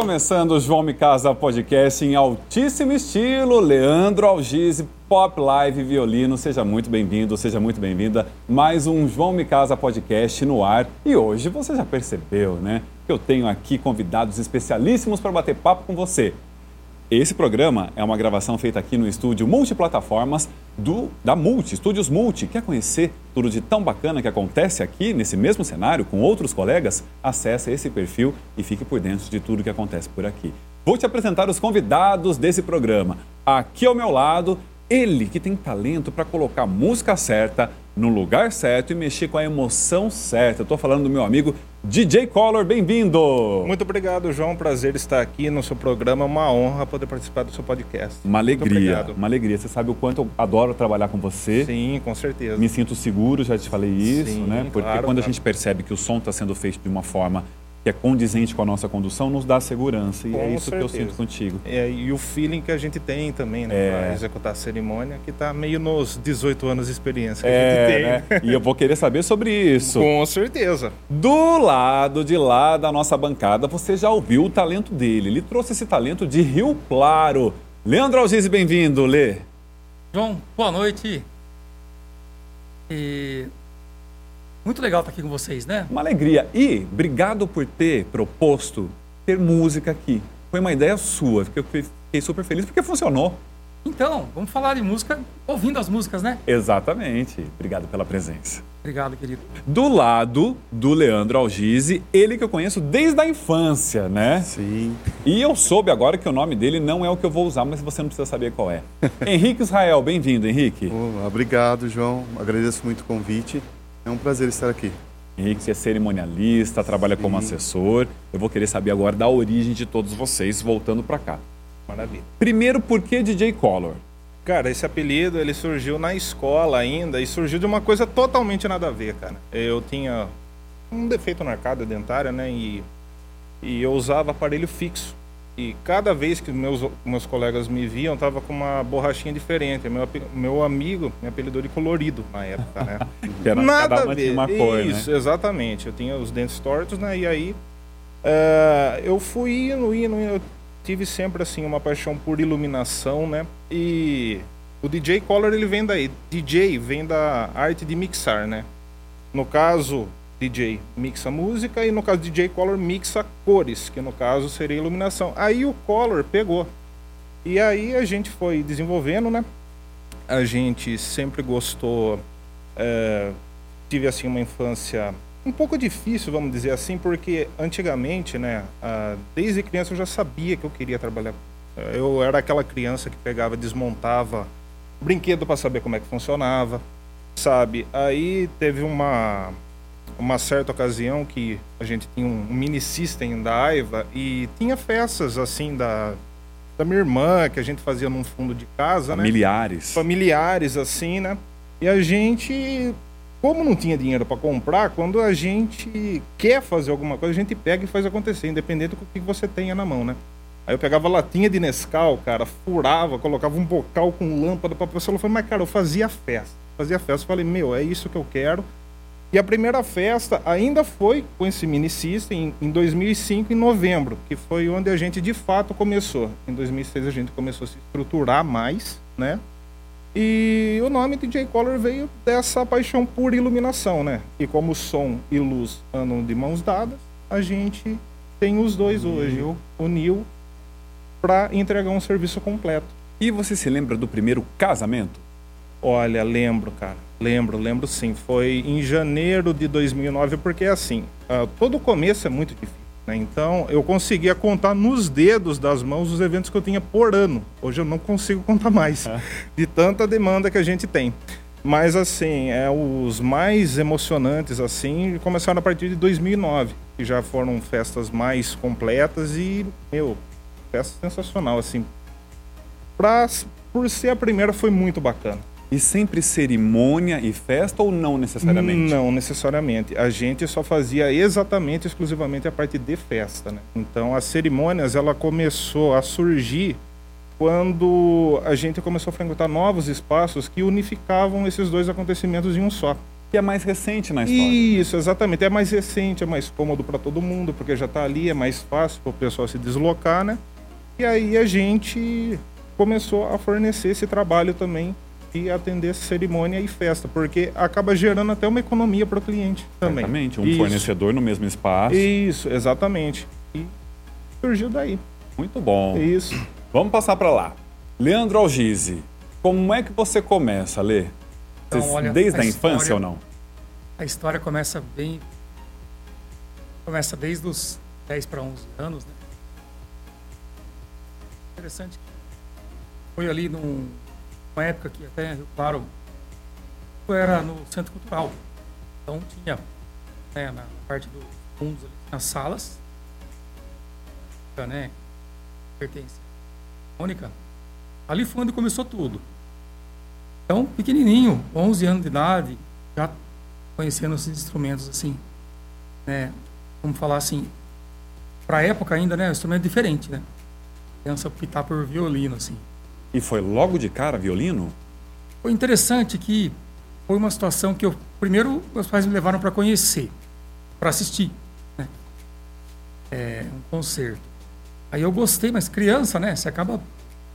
Começando o João Me Casa Podcast em altíssimo estilo, Leandro Algise, Pop Live Violino. Seja muito bem-vindo, seja muito bem-vinda. Mais um João Me Casa Podcast no ar. E hoje você já percebeu, né? Que eu tenho aqui convidados especialíssimos para bater papo com você. Esse programa é uma gravação feita aqui no estúdio multiplataformas do, da Multi, Estúdios Multi. Quer conhecer tudo de tão bacana que acontece aqui, nesse mesmo cenário, com outros colegas? Acesse esse perfil e fique por dentro de tudo que acontece por aqui. Vou te apresentar os convidados desse programa. Aqui ao meu lado, ele que tem talento para colocar a música certa no lugar certo e mexer com a emoção certa. Estou falando do meu amigo DJ Collor, bem-vindo! Muito obrigado, João. Prazer estar aqui no seu programa. Uma honra poder participar do seu podcast. Uma alegria, uma alegria. Você sabe o quanto eu adoro trabalhar com você. Sim, com certeza. Me sinto seguro, já te falei isso, Sim, né? Porque claro, quando a claro. gente percebe que o som está sendo feito de uma forma que é condizente com a nossa condução, nos dá segurança. E Com é isso que eu certeza. sinto contigo. É, e o feeling que a gente tem também, né? É. Para executar a cerimônia, que está meio nos 18 anos de experiência que a É, gente tem. né? E eu vou querer saber sobre isso. Com certeza. Do lado de lá da nossa bancada, você já ouviu o talento dele. Ele trouxe esse talento de Rio Claro. Leandro Algise, bem-vindo, Lê. João, boa noite. E muito legal estar aqui com vocês, né? Uma alegria. E obrigado por ter proposto ter música aqui. Foi uma ideia sua. Fiquei, fiquei super feliz porque funcionou. Então, vamos falar de música ouvindo as músicas, né? Exatamente. Obrigado pela presença. Obrigado, querido. Do lado do Leandro Algise, ele que eu conheço desde a infância, né? Sim. E eu soube agora que o nome dele não é o que eu vou usar, mas você não precisa saber qual é. Henrique Israel, bem-vindo, Henrique. Oh, obrigado, João. Agradeço muito o convite. É um prazer estar aqui. Henrique, você é cerimonialista, trabalha como Sim. assessor. Eu vou querer saber agora da origem de todos vocês, voltando para cá. Maravilha. Primeiro, por que DJ Collor? Cara, esse apelido ele surgiu na escola ainda e surgiu de uma coisa totalmente nada a ver, cara. Eu tinha um defeito na arcada dentária, né? E, e eu usava aparelho fixo. E cada vez que meus, meus colegas me viam, tava com uma borrachinha diferente. Meu, meu amigo me apelidou de colorido na época, né? Que era Nada a ver. uma cor, Isso, né? exatamente. Eu tinha os dentes tortos, né? E aí é, eu fui indo, indo, indo. Eu tive sempre assim uma paixão por iluminação, né? E o DJ Color ele vem daí. DJ vem da arte de mixar, né? No caso, DJ mixa música e no caso DJ Color mixa cores, que no caso seria iluminação. Aí o Color pegou. E aí a gente foi desenvolvendo, né? A gente sempre gostou é, tive assim uma infância um pouco difícil, vamos dizer assim, porque antigamente, né, desde criança eu já sabia que eu queria trabalhar. Eu era aquela criança que pegava, desmontava brinquedo para saber como é que funcionava, sabe? Aí teve uma uma certa ocasião que a gente tinha um mini system da Aiva e tinha festas assim da da minha irmã que a gente fazia num fundo de casa, né? Familiares. familiares assim, né? E a gente, como não tinha dinheiro para comprar, quando a gente quer fazer alguma coisa, a gente pega e faz acontecer, independente do que você tenha na mão, né? Aí eu pegava latinha de Nescau, cara, furava, colocava um bocal com lâmpada pra pessoa. Ela falou, mas cara, eu fazia festa. Fazia festa. Eu falei, meu, é isso que eu quero. E a primeira festa ainda foi com esse mini system em, em 2005, em novembro, que foi onde a gente de fato começou. Em 2006 a gente começou a se estruturar mais, né? E o nome DJ Color veio dessa paixão por iluminação, né? E como som e luz andam de mãos dadas, a gente tem os dois hoje, uniu para entregar um serviço completo. E você se lembra do primeiro casamento? Olha, lembro, cara. Lembro, lembro sim. Foi em janeiro de 2009, porque assim, ah, todo começo é muito difícil. né? Então, eu conseguia contar nos dedos das mãos os eventos que eu tinha por ano. Hoje eu não consigo contar mais, de tanta demanda que a gente tem. Mas, assim, é, os mais emocionantes, assim, começaram a partir de 2009, que já foram festas mais completas e, meu, festa sensacional, assim. Pra, por ser a primeira, foi muito bacana. E sempre cerimônia e festa ou não necessariamente? Não necessariamente. A gente só fazia exatamente, exclusivamente a parte de festa, né? Então, as cerimônias, ela começou a surgir quando a gente começou a frequentar novos espaços que unificavam esses dois acontecimentos em um só. que é mais recente na história. Isso, exatamente. É mais recente, é mais cômodo para todo mundo, porque já está ali, é mais fácil para o pessoal se deslocar, né? E aí a gente começou a fornecer esse trabalho também e atender cerimônia e festa, porque acaba gerando até uma economia para o cliente também. Exatamente, um Isso. fornecedor no mesmo espaço. Isso, exatamente. E surgiu daí. Muito bom. Isso. Vamos passar para lá. Leandro Algise, como é que você começa, Lê? Então, Vocês- olha, Desde a, a infância história- ou não? A história começa bem. Começa desde os 10 para 11 anos, né? Interessante. que Foi ali num, numa época que até, Claro, era no Centro Cultural. Então tinha, né, na parte dos fundos ali, nas salas, né? Pertence. Mônica. Ali foi onde começou tudo. Então, pequenininho, 11 anos de idade, já conhecendo esses instrumentos assim, né? Vamos falar assim, para época ainda, né? Um instrumento diferente, né? Criança optar por violino, assim. E foi logo de cara violino? Foi interessante que foi uma situação que eu primeiro meus pais me levaram para conhecer, para assistir, né? É, um concerto. Aí eu gostei, mas criança, né? Você acaba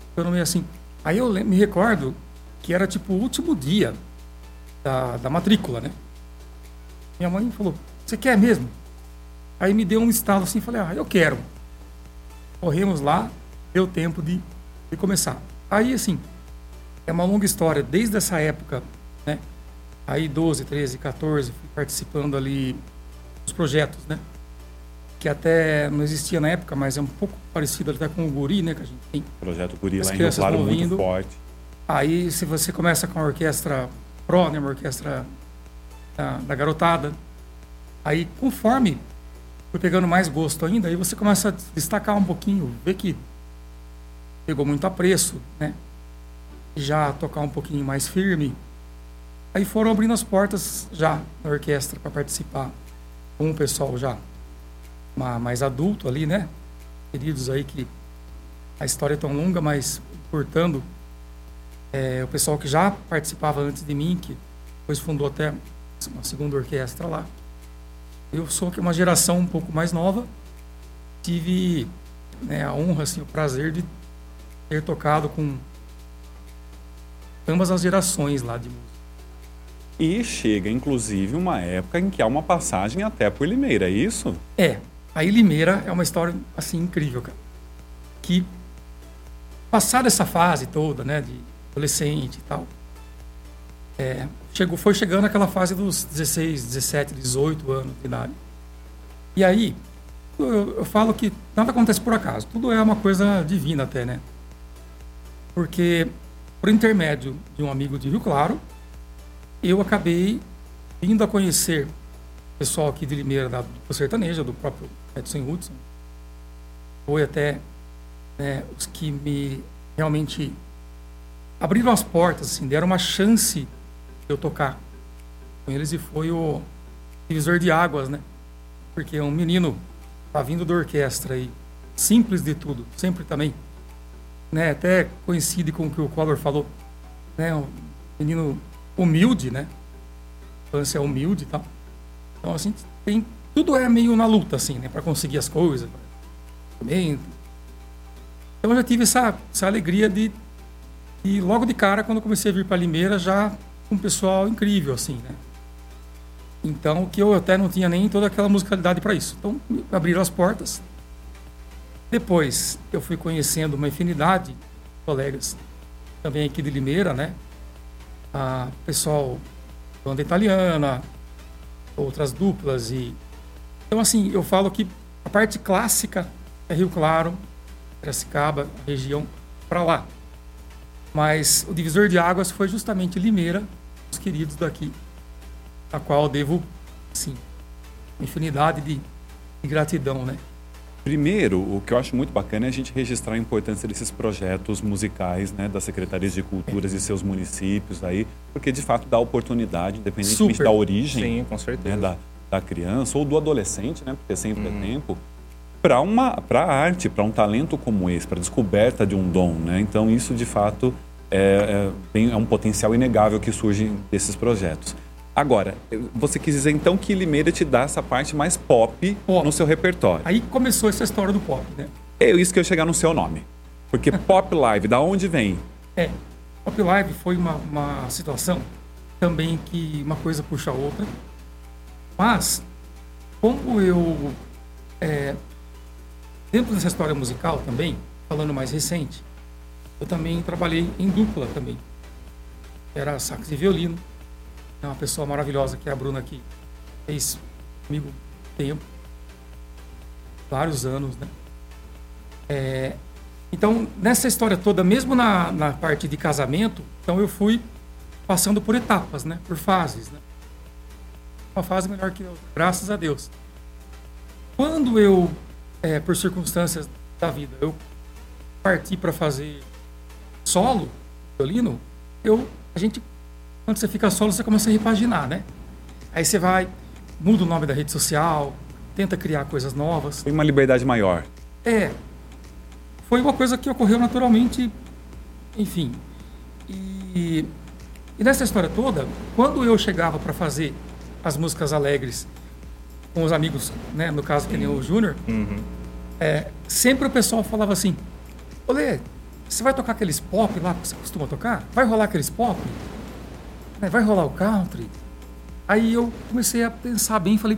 ficando meio assim. Aí eu me recordo que era tipo o último dia da, da matrícula, né? Minha mãe falou: "Você quer mesmo?" Aí me deu um estalo assim, falei: "Ah, eu quero." Corremos lá, deu tempo de, de começar. Aí assim, é uma longa história. Desde essa época, né? Aí 12, 13, 14, fui participando ali dos projetos, né? Que até não existia na época, mas é um pouco parecido até com o Guri, né? Que a gente tem. Projeto Guri As lá em Rio Claro, muito forte. Aí se você começa com a orquestra pro, né? Uma orquestra da, da garotada. Aí conforme fui pegando mais gosto ainda, aí você começa a destacar um pouquinho, ver que pegou muito apreço, né? Já tocar um pouquinho mais firme. Aí foram abrindo as portas já na orquestra para participar com o pessoal já ma- mais adulto ali, né? Queridos aí que a história é tão longa, mas importando é, o pessoal que já participava antes de mim, que depois fundou até uma segunda orquestra lá. Eu sou uma geração um pouco mais nova, tive né, a honra, assim, o prazer de ter tocado com ambas as gerações lá de música. E chega, inclusive, uma época em que há uma passagem até por Limeira, é isso? É, aí Limeira é uma história assim incrível, cara. Que passada essa fase toda, né, de adolescente e tal, é, chegou, foi chegando aquela fase dos 16, 17, 18 anos de idade. E aí, eu, eu falo que nada acontece por acaso, tudo é uma coisa divina até, né? Porque, por intermédio de um amigo de Rio Claro, eu acabei vindo a conhecer o pessoal aqui de Limeira, da do sertaneja, do próprio Edson Hudson. Foi até né, os que me realmente abriram as portas, assim, deram uma chance de eu tocar com eles e foi o divisor de águas, né? Porque um menino tá vindo da orquestra aí, simples de tudo, sempre também, né? Até coincide com o que o Collor falou, né? Um menino humilde, né? Infância humilde e tal. Então, assim, tem, tudo é meio na luta, assim, né? Para conseguir as coisas. Também. Então, eu já tive essa, essa alegria de, de, logo de cara, quando comecei a vir para Limeira, já um pessoal incrível, assim, né? Então, que eu até não tinha nem toda aquela musicalidade para isso. Então, abriram as portas. Depois, eu fui conhecendo uma infinidade de colegas também aqui de Limeira, né? a pessoal banda italiana, outras duplas e então assim eu falo que a parte clássica é Rio Claro, Piracicaba, região para lá, mas o divisor de águas foi justamente Limeira, os queridos daqui, a qual devo sim infinidade de, de gratidão, né? Primeiro, o que eu acho muito bacana é a gente registrar a importância desses projetos musicais, né, das secretarias de culturas e seus municípios aí, porque de fato dá oportunidade, independentemente Super. da origem Sim, com certeza. né, da, da criança ou do adolescente, né, porque sempre é tempo, para uma para arte, para um talento como esse, para descoberta de um dom, né? Então isso de fato é, é, tem, é um potencial inegável que surge desses projetos. Agora, você quis dizer então que Limeira te dá essa parte mais pop, Pop. no seu repertório. Aí começou essa história do pop, né? É isso que eu ia chegar no seu nome. Porque Pop Live, da onde vem? É, Pop Live foi uma, uma situação também que uma coisa puxa a outra. Mas, como eu, é, dentro dessa história musical também, falando mais recente, eu também trabalhei em dupla também. Era sax e violino. É uma pessoa maravilhosa que é a Bruna aqui. Fez comigo tempo. Vários anos, né? É, então, nessa história toda, mesmo na, na parte de casamento, então eu fui passando por etapas, né? Por fases, né? Uma fase melhor que outra, graças a Deus. Quando eu, é, por circunstâncias da vida, eu parti para fazer solo, violino, eu, a gente, quando você fica solo, você começa a repaginar, né? Aí você vai, muda o nome da rede social, tenta criar coisas novas. Tem uma liberdade maior. É. Foi uma coisa que ocorreu naturalmente, enfim. E, e nessa história toda, quando eu chegava para fazer as músicas alegres com os amigos, né, no caso que nem o Júnior, é, sempre o pessoal falava assim: Olê, você vai tocar aqueles pop lá que você costuma tocar? Vai rolar aqueles pop? Né, Vai rolar o country? Aí eu comecei a pensar bem e falei: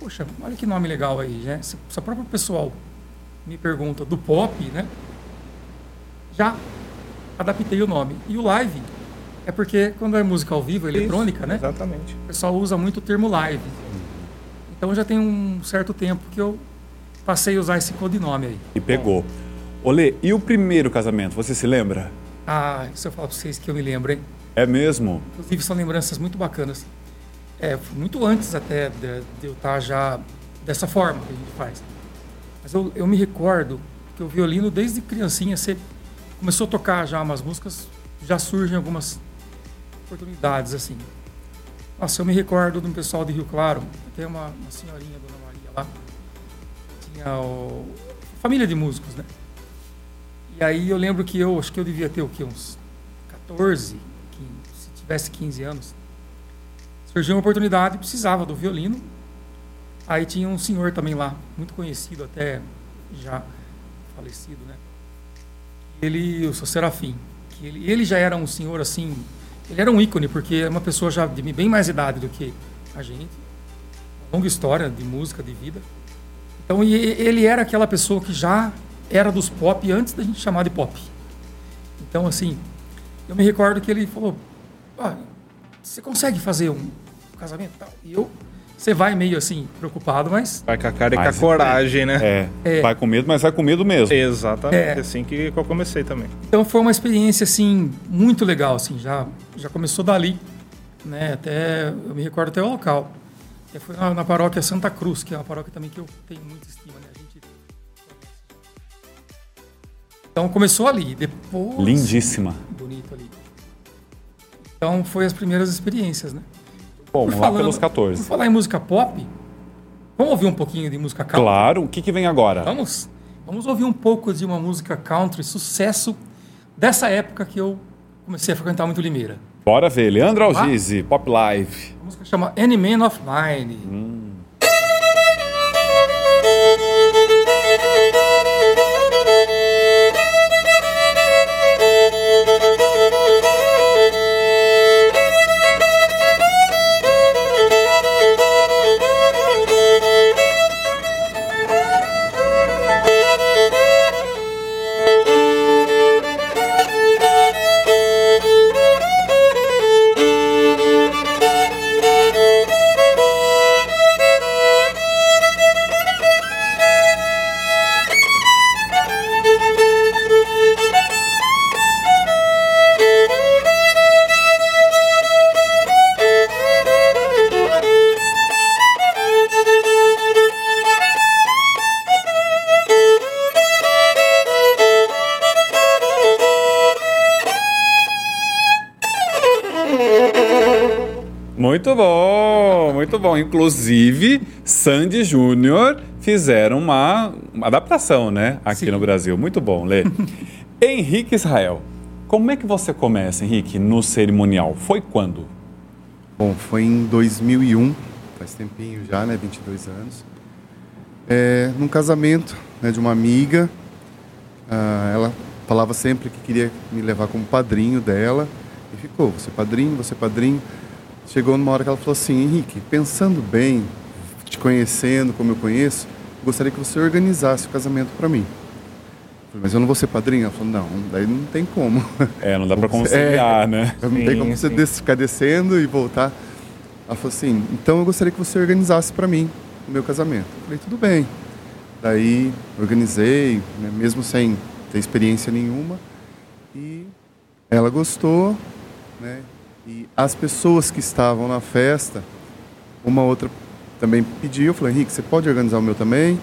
Poxa, olha que nome legal aí, né? Se, se o próprio pessoal me pergunta do pop, né? Já adaptei o nome. E o live é porque quando é música ao vivo, eletrônica, né? Exatamente. O pessoal usa muito o termo live. Então já tem um certo tempo que eu passei a usar esse codinome aí. E pegou. Olê, e o primeiro casamento, você se lembra? Ah, isso eu falo pra vocês que eu me lembro, hein? É mesmo? Inclusive são lembranças muito bacanas. É, muito antes até de, de eu estar já dessa forma que a gente faz. Mas eu, eu me recordo que o violino, desde criancinha, você começou a tocar já umas músicas, já surgem algumas oportunidades, assim. Nossa, eu me recordo de um pessoal de Rio Claro, tem uma, uma senhorinha, Dona Maria, lá, tinha o, família de músicos, né? E aí eu lembro que eu, acho que eu devia ter o quê? Uns 14, 15, se tivesse 15 anos. Surgiu uma oportunidade, precisava do violino. Aí tinha um senhor também lá, muito conhecido, até já falecido, né? Ele, o seu Serafim, que ele, ele já era um senhor assim, ele era um ícone, porque é uma pessoa já de bem mais idade do que a gente, uma longa história de música, de vida. Então, ele era aquela pessoa que já era dos pop antes da gente chamar de pop. Então, assim, eu me recordo que ele falou: ah, você consegue fazer um casamento tal? E eu, você vai meio assim, preocupado, mas Vai com a cara e com a Mas- coragem, né? É. É. Vai com medo, mas vai com medo mesmo. Exatamente. É. Assim que eu comecei também. Então foi uma experiência assim muito legal, assim, já já começou dali, né? Até eu me recordo até o local. Que foi na, na paróquia Santa Cruz, que é uma paróquia também que eu tenho muita estima, né? A gente Então começou ali, depois Lindíssima. bonito ali. Então foi as primeiras experiências, né? Bom, Por vamos lá falando- pelos Por 14. falar em música pop, vamos ouvir um pouquinho de música country? Claro, o que, que vem agora? Vamos, vamos ouvir um pouco de uma música country, sucesso dessa época que eu comecei a frequentar muito Limeira. Bora ver. Leandro Vamos? Algise, Pop Live. A música chama Any Man of Mine. Muito Inclusive, Sandy Júnior fizeram uma, uma adaptação, né? Aqui Sim. no Brasil. Muito bom, Lê. Henrique Israel, como é que você começa, Henrique, no cerimonial? Foi quando? Bom, foi em 2001, faz tempinho já, né? 22 anos. É, num casamento né, de uma amiga, ah, ela falava sempre que queria me levar como padrinho dela. E ficou, você padrinho, você padrinho. Chegou numa hora que ela falou assim, Henrique, pensando bem, te conhecendo como eu conheço, gostaria que você organizasse o casamento para mim. Falei, mas eu não vou ser padrinho? Ela falou, não, daí não tem como. É, não dá para conciliar, é, né? Não sim, tem como você des ficar descendo e voltar. Ela falou assim, então eu gostaria que você organizasse para mim o meu casamento. Eu falei, tudo bem. Daí organizei, né, mesmo sem ter experiência nenhuma. E ela gostou, né? E as pessoas que estavam na festa, uma outra também pediu, eu falei, Henrique, você pode organizar o meu também?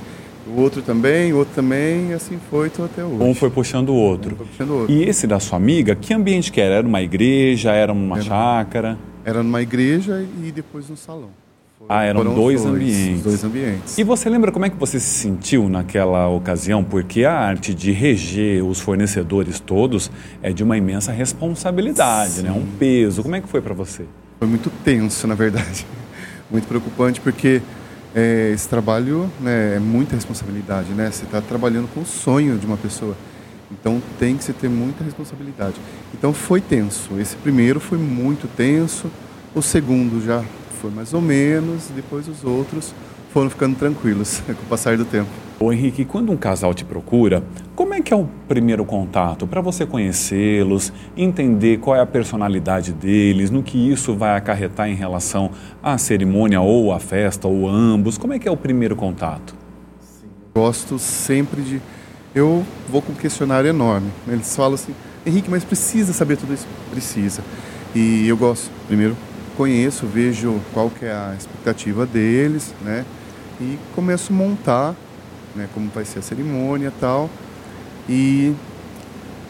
O outro também, o outro também, e assim foi, estou até hoje. Um foi puxando o outro. Um foi puxando o outro. E esse da sua amiga, que ambiente que era? Era uma igreja, era uma era, chácara? Era numa igreja e depois no salão. Ah, eram dois, dois, ambientes. Dois ambientes. E você lembra como é que você se sentiu naquela ocasião? Porque a arte de reger os fornecedores todos é de uma imensa responsabilidade, Sim. né? Um peso. Como é que foi para você? Foi muito tenso, na verdade. Muito preocupante, porque é, esse trabalho né, é muita responsabilidade, né? Você está trabalhando com o sonho de uma pessoa. Então tem que se ter muita responsabilidade. Então foi tenso. Esse primeiro foi muito tenso. O segundo já foi mais ou menos, depois os outros foram ficando tranquilos com o passar do tempo. Ô Henrique, quando um casal te procura, como é que é o primeiro contato para você conhecê-los, entender qual é a personalidade deles, no que isso vai acarretar em relação à cerimônia ou à festa ou ambos? Como é que é o primeiro contato? Sim, gosto sempre de eu vou com um questionário enorme. Eles falam assim, Henrique, mas precisa saber tudo isso? Precisa. E eu gosto, primeiro, conheço, vejo qual que é a expectativa deles, né? E começo a montar, né, como vai ser a cerimônia e tal. E,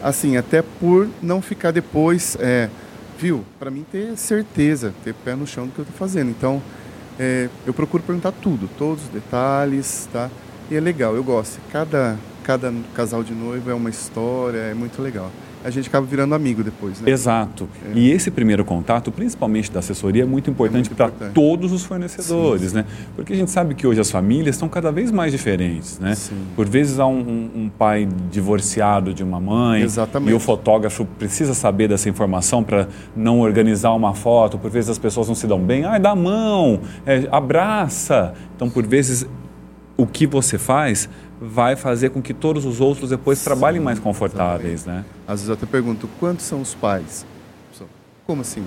assim, até por não ficar depois, é, viu? Para mim ter certeza, ter pé no chão do que eu estou fazendo. Então, é, eu procuro perguntar tudo, todos os detalhes, tá? E é legal, eu gosto. Cada, cada casal de noivo é uma história, é muito legal a gente acaba virando amigo depois. Né? Exato. É. E esse primeiro contato, principalmente da assessoria, é muito importante é para todos os fornecedores, sim, né? Porque a gente sabe que hoje as famílias estão cada vez mais diferentes, né? Sim. Por vezes há um, um, um, pai divorciado de uma mãe Exatamente. e o fotógrafo precisa saber dessa informação para não organizar uma foto. Por vezes as pessoas não se dão bem, ai, dá a mão, é, abraça. Então, por vezes, o que você faz vai fazer com que todos os outros depois Sim, trabalhem mais confortáveis, exatamente. né? Às vezes eu até pergunto, quantos são os pais? Como assim?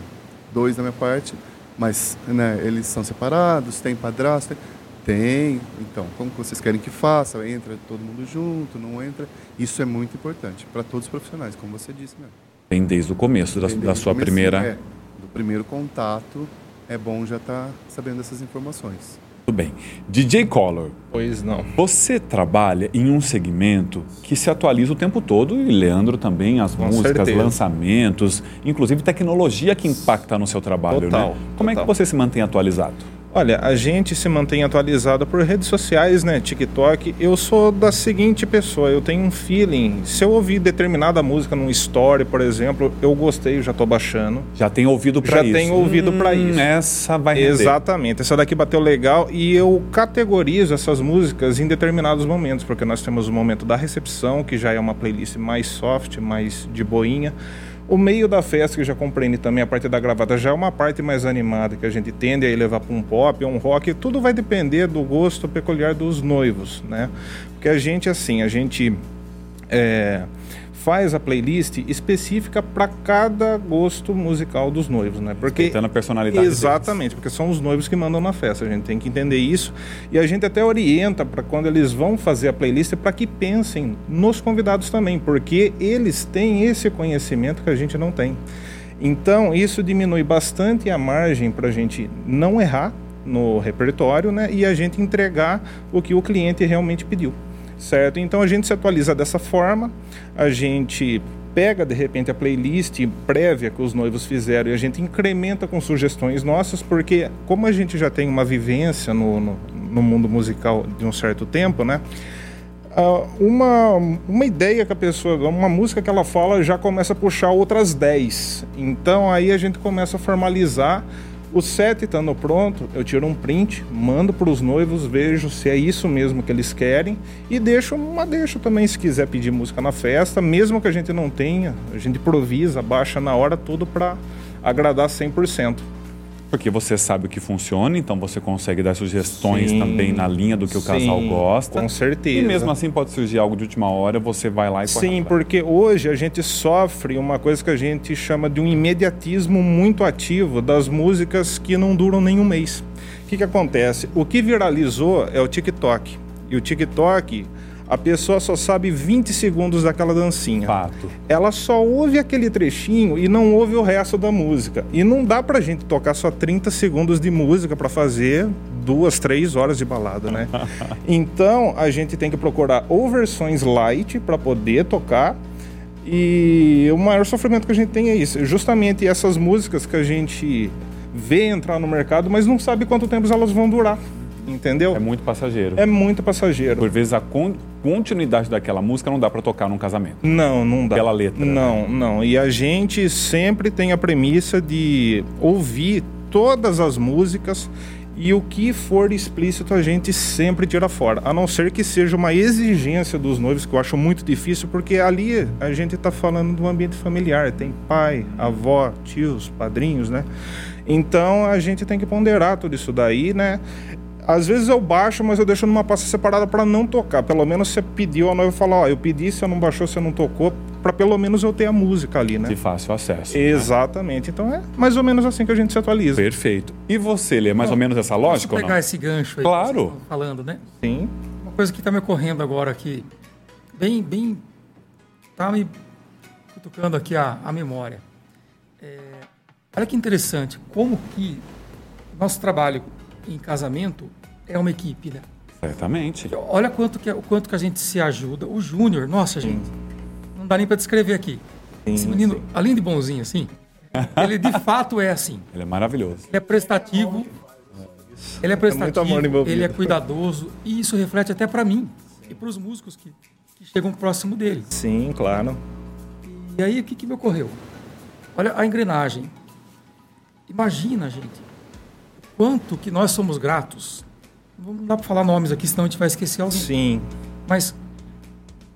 Dois da minha parte, mas né, eles são separados, tem padrasto? Tem. Então, como vocês querem que faça? Entra todo mundo junto, não entra? Isso é muito importante para todos os profissionais, como você disse mesmo. Tem desde o começo da, da sua primeira... É, do primeiro contato, é bom já estar tá sabendo dessas informações. Tudo bem. DJ Color. Pois não. Você trabalha em um segmento que se atualiza o tempo todo e Leandro também, as Com músicas, certeza. lançamentos, inclusive tecnologia que impacta no seu trabalho, total, né? Como total. é que você se mantém atualizado? Olha, a gente se mantém atualizado por redes sociais, né? TikTok. Eu sou da seguinte pessoa, eu tenho um feeling. Se eu ouvir determinada música num story, por exemplo, eu gostei, já tô baixando. Já tem ouvido para isso. Já tenho ouvido hum, para isso. Essa vai render. Exatamente. Essa daqui bateu legal e eu categorizo essas músicas em determinados momentos, porque nós temos o momento da recepção, que já é uma playlist mais soft, mais de boinha. O meio da festa, que já compreende também a parte da gravata, já é uma parte mais animada, que a gente tende a levar para um pop, um rock, tudo vai depender do gosto peculiar dos noivos, né? Porque a gente, assim, a gente... É, faz a playlist específica para cada gosto musical dos noivos, né? Porque Respeitando a personalidade Exatamente, deles. porque são os noivos que mandam na festa. A gente tem que entender isso e a gente até orienta para quando eles vão fazer a playlist para que pensem nos convidados também, porque eles têm esse conhecimento que a gente não tem. Então, isso diminui bastante a margem para a gente não errar no repertório, né? E a gente entregar o que o cliente realmente pediu certo? Então a gente se atualiza dessa forma, a gente pega de repente a playlist prévia que os noivos fizeram e a gente incrementa com sugestões nossas, porque como a gente já tem uma vivência no, no, no mundo musical de um certo tempo, né? Uh, uma, uma ideia que a pessoa, uma música que ela fala já começa a puxar outras 10. Então aí a gente começa a formalizar O set estando pronto, eu tiro um print, mando para os noivos, vejo se é isso mesmo que eles querem e deixo uma deixa também se quiser pedir música na festa, mesmo que a gente não tenha, a gente improvisa, baixa na hora tudo para agradar 100%. Porque você sabe o que funciona, então você consegue dar sugestões Sim, também na linha do que o casal sim, gosta. Com certeza. E mesmo assim pode surgir algo de última hora, você vai lá e Sim, porque hoje a gente sofre uma coisa que a gente chama de um imediatismo muito ativo das músicas que não duram nem um mês. O que, que acontece? O que viralizou é o TikTok. E o TikTok, a pessoa só sabe 20 segundos daquela dancinha. Fato. Ela só ouve aquele trechinho e não ouve o resto da música. E não dá pra gente tocar só 30 segundos de música pra fazer duas, três horas de balada, né? então a gente tem que procurar ou versões light pra poder tocar. E o maior sofrimento que a gente tem é isso, justamente essas músicas que a gente vê entrar no mercado, mas não sabe quanto tempo elas vão durar, entendeu? É muito passageiro. É muito passageiro. Por vezes a con- continuidade daquela música não dá pra tocar num casamento. Não, não dá. Pela letra, né? Não, não. E a gente sempre tem a premissa de ouvir todas as músicas e o que for explícito a gente sempre tira fora. A não ser que seja uma exigência dos noivos, que eu acho muito difícil, porque ali a gente está falando do ambiente familiar. Tem pai, avó, tios, padrinhos, né? Então a gente tem que ponderar tudo isso daí, né? Às vezes eu baixo, mas eu deixo numa pasta separada para não tocar. Pelo menos você pediu, a noiva falar, ó, eu pedi, você não baixou, você não tocou, para pelo menos eu ter a música ali, né? De fácil acesso. né? Exatamente. Então é mais ou menos assim que a gente se atualiza. Perfeito. E você, Lê, mais ou menos essa lógica ou pegar não? esse gancho aí Claro. que falando, né? Sim. Uma coisa que está me ocorrendo agora aqui, bem, bem, tá me cutucando aqui a, a memória. É, olha que interessante, como que nosso trabalho em casamento é uma equipe, né? Certamente. Olha quanto que, o quanto que a gente se ajuda. O Júnior, nossa, gente, não dá nem para descrever aqui. Sim, Esse menino, sim. além de bonzinho assim, ele de fato é assim. Ele é maravilhoso. Ele é prestativo. Ele é prestativo, amor envolvido. ele é cuidadoso e isso reflete até para mim e para os músicos que, que chegam próximo dele. Sim, claro. E aí o que, que me ocorreu? Olha a engrenagem. Imagina, gente, quanto que nós somos gratos. Não dá para falar nomes aqui, senão a gente vai esquecer alguém. Sim. Mas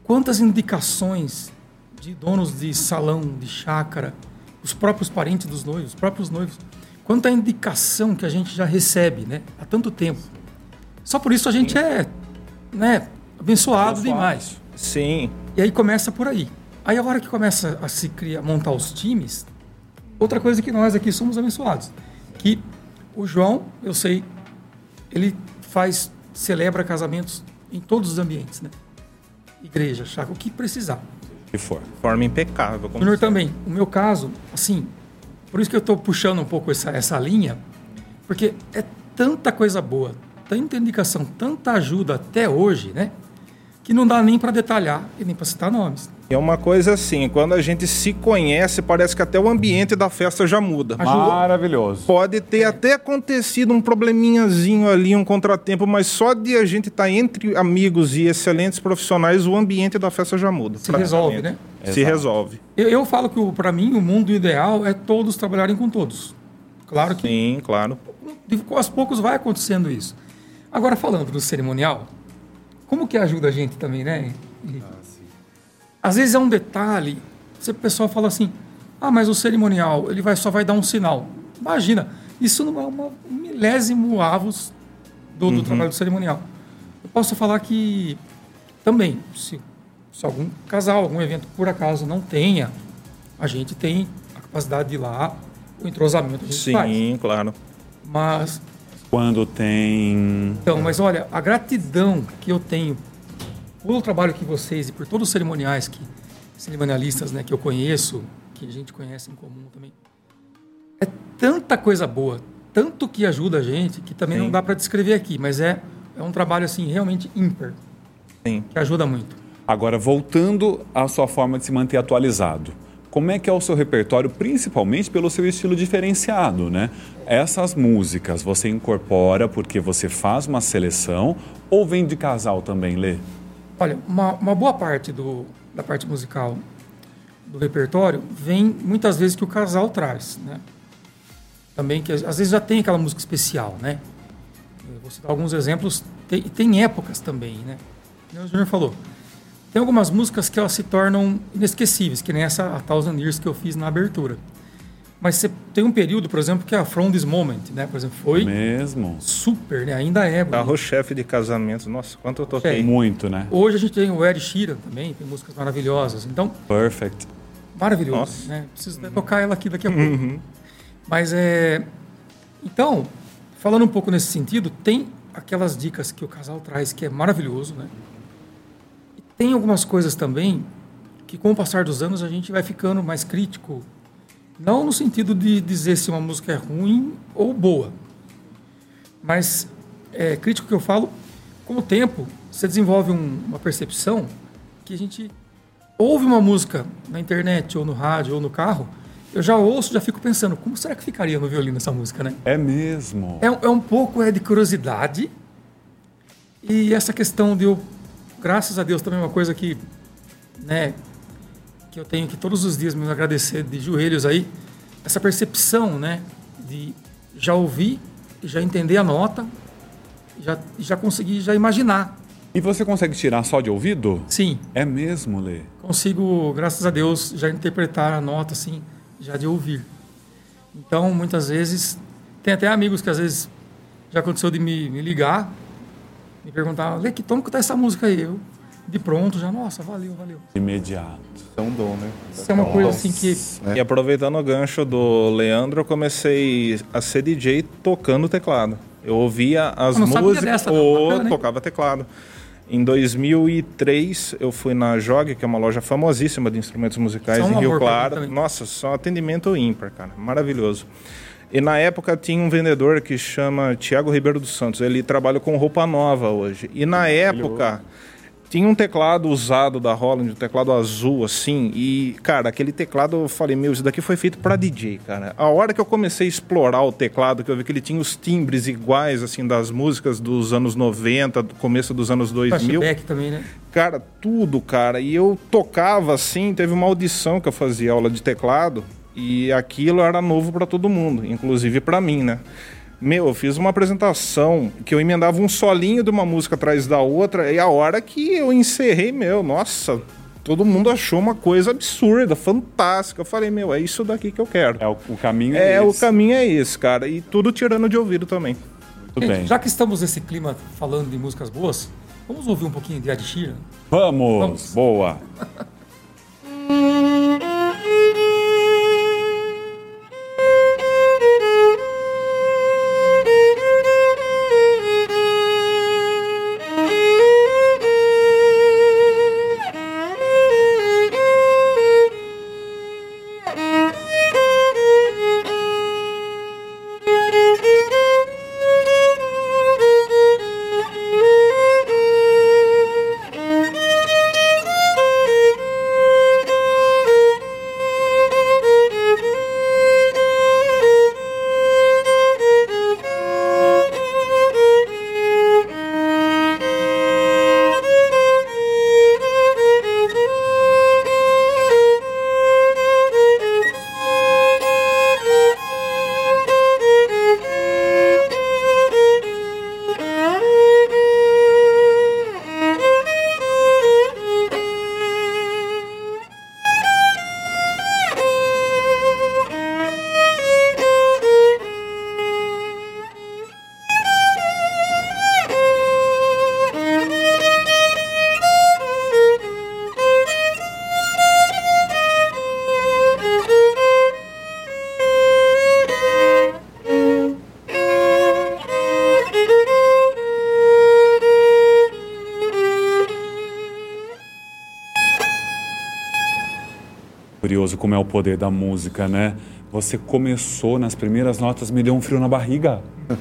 quantas indicações de donos de salão, de chácara, os próprios parentes dos noivos, os próprios noivos, quanta indicação que a gente já recebe, né? Há tanto tempo. Só por isso a gente é, né, abençoado demais. Sim. E aí começa por aí. Aí a hora que começa a se criar, montar os times, outra coisa que nós aqui somos abençoados, o João, eu sei, ele faz, celebra casamentos em todos os ambientes, né? Igreja, chácara, o que precisar. Se for. Forma impecável. Como Júnior também. O meu caso, assim, por isso que eu estou puxando um pouco essa, essa linha, porque é tanta coisa boa, tanta indicação, tanta ajuda até hoje, né? Que não dá nem para detalhar e nem para citar nomes. É uma coisa assim, quando a gente se conhece, parece que até o ambiente da festa já muda. Maravilhoso. Pode ter até acontecido um probleminhazinho ali, um contratempo, mas só de a gente estar entre amigos e excelentes profissionais, o ambiente da festa já muda. Se resolve, né? Se Exato. resolve. Eu, eu falo que, para mim, o mundo ideal é todos trabalharem com todos. Claro que Sim, claro. aos poucos vai acontecendo isso. Agora, falando do cerimonial, como que ajuda a gente também, né? Henrique? Às vezes é um detalhe, você, o pessoal fala assim, ah, mas o cerimonial, ele vai, só vai dar um sinal. Imagina, isso não é uma, um milésimo avos do, do trabalho do cerimonial. Eu posso falar que também, se, se algum casal, algum evento por acaso não tenha, a gente tem a capacidade de ir lá, o entrosamento a gente faz. Sim, claro. Mas Quando tem. então, mas olha, a gratidão que eu tenho pelo trabalho que vocês e por todos os cerimoniais que cerimonialistas, né, que eu conheço, que a gente conhece em comum também. É tanta coisa boa, tanto que ajuda a gente, que também não Sim. dá para descrever aqui, mas é é um trabalho assim realmente ímpar, Sim. que ajuda muito. Agora, voltando à sua forma de se manter atualizado. Como é que é o seu repertório, principalmente pelo seu estilo diferenciado, né? Essas músicas você incorpora porque você faz uma seleção ou vem de casal também, Lê? Olha, uma, uma boa parte do, da parte musical do repertório vem muitas vezes que o casal traz, né? também, que às vezes já tem aquela música especial, né? Eu vou citar alguns exemplos. Tem, tem épocas também, né? O Júnior falou. Tem algumas músicas que elas se tornam inesquecíveis, que nem essa A Thousand Years que eu fiz na abertura. Mas você tem um período, por exemplo, que é a From This Moment, né? Por exemplo, foi Mesmo. super, né? Ainda é. Carro-chefe de casamento. Nossa, quanto eu toquei. É. Muito, né? Hoje a gente tem o Ed Sheeran também, tem músicas maravilhosas. Então, Perfect. maravilhoso, Nossa. né? Preciso até tocar ela aqui daqui a pouco. Mas é... Então, falando um pouco nesse sentido, tem aquelas dicas que o casal traz que é maravilhoso, né? E tem algumas coisas também que com o passar dos anos a gente vai ficando mais crítico, não no sentido de dizer se uma música é ruim ou boa, mas é crítico que eu falo, com o tempo você desenvolve um- uma percepção que a gente ouve uma música na internet ou no rádio ou no carro, eu já ouço, já fico pensando, como será que ficaria no violino essa música, né? É mesmo. É, um- é um pouco é de curiosidade e essa questão de eu, graças a Deus, também é uma coisa que, né, que eu tenho que todos os dias me agradecer de joelhos aí, essa percepção, né, de já ouvir, já entender a nota, já já conseguir já imaginar. E você consegue tirar só de ouvido? Sim, É mesmo, Lê. consigo, graças a Deus, já interpretar a nota assim, já de ouvir. Então, muitas vezes, tem até amigos que às vezes já aconteceu de me, me ligar, me perguntar, Lê, que tom que tá essa música aí? Eu, de pronto, já, nossa, valeu, valeu. Imediato. É um dom, né? Isso é uma coisa assim que. E aproveitando o gancho do Leandro, eu comecei a ser DJ tocando teclado. Eu ouvia as Eu não sabia músicas dessa, não. ou Bacana, tocava teclado. Em 2003, eu fui na JOG, que é uma loja famosíssima de instrumentos musicais São um em Rio Claro. Nossa, só atendimento ímpar, cara. Maravilhoso. E na época tinha um vendedor que chama Tiago Ribeiro dos Santos. Ele trabalha com roupa nova hoje. E na época tinha um teclado usado da Holland, um teclado azul, assim. E, cara, aquele teclado eu falei, meu, isso daqui foi feito para DJ, cara. A hora que eu comecei a explorar o teclado, que eu vi que ele tinha os timbres iguais, assim, das músicas dos anos 90, do começo dos anos 2000. Flashback também, né? Cara, tudo, cara. E eu tocava assim, teve uma audição que eu fazia aula de teclado e aquilo era novo para todo mundo, inclusive para mim, né? Meu, eu fiz uma apresentação que eu emendava um solinho de uma música atrás da outra e a hora que eu encerrei, meu, nossa, todo mundo achou uma coisa absurda, fantástica. Eu falei, meu, é isso daqui que eu quero. É o, o caminho É, o esse. caminho é esse, cara. E tudo tirando de ouvido também. Tudo Gente, bem. já que estamos nesse clima falando de músicas boas, vamos ouvir um pouquinho de Ed Sheeran? Vamos. Vamos. Boa. como é o poder da música, né? Você começou nas primeiras notas, me deu um frio na barriga.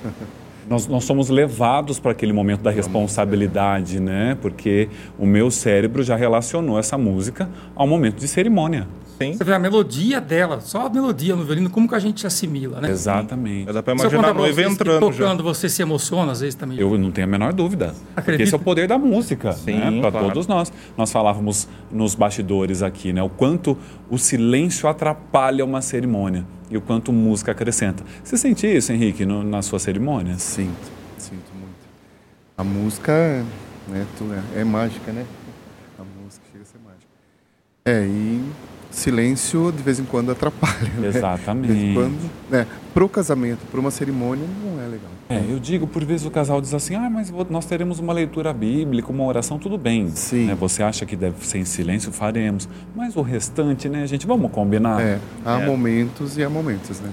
Nós, nós somos levados para aquele momento da responsabilidade, né? Porque o meu cérebro já relacionou essa música ao momento de cerimônia. Sim. Você vê a melodia dela, só a melodia no violino, como que a gente assimila, né? Exatamente. Dá pra imaginar a noiva entrando já. tocando, você se emociona às vezes também. Eu não tenho a menor dúvida. Porque Acredito. esse é o poder da música, Sim, né? Para claro. todos nós. Nós falávamos nos bastidores aqui, né? O quanto o silêncio atrapalha uma cerimônia e o quanto música acrescenta. Você sente isso, Henrique, no, nas suas cerimônias? Sinto, sinto muito. A música né, é, é mágica, né? A música chega a ser mágica. É, e silêncio de vez em quando atrapalha, né? Exatamente. De vez em quando, né? Pro casamento, para uma cerimônia, não é legal. É, eu digo, por vezes o casal diz assim, ah, mas nós teremos uma leitura bíblica, uma oração, tudo bem. Sim. Né? Você acha que deve ser em silêncio, faremos. Mas o restante, né, gente, vamos combinar? É, há É. momentos e há momentos, né?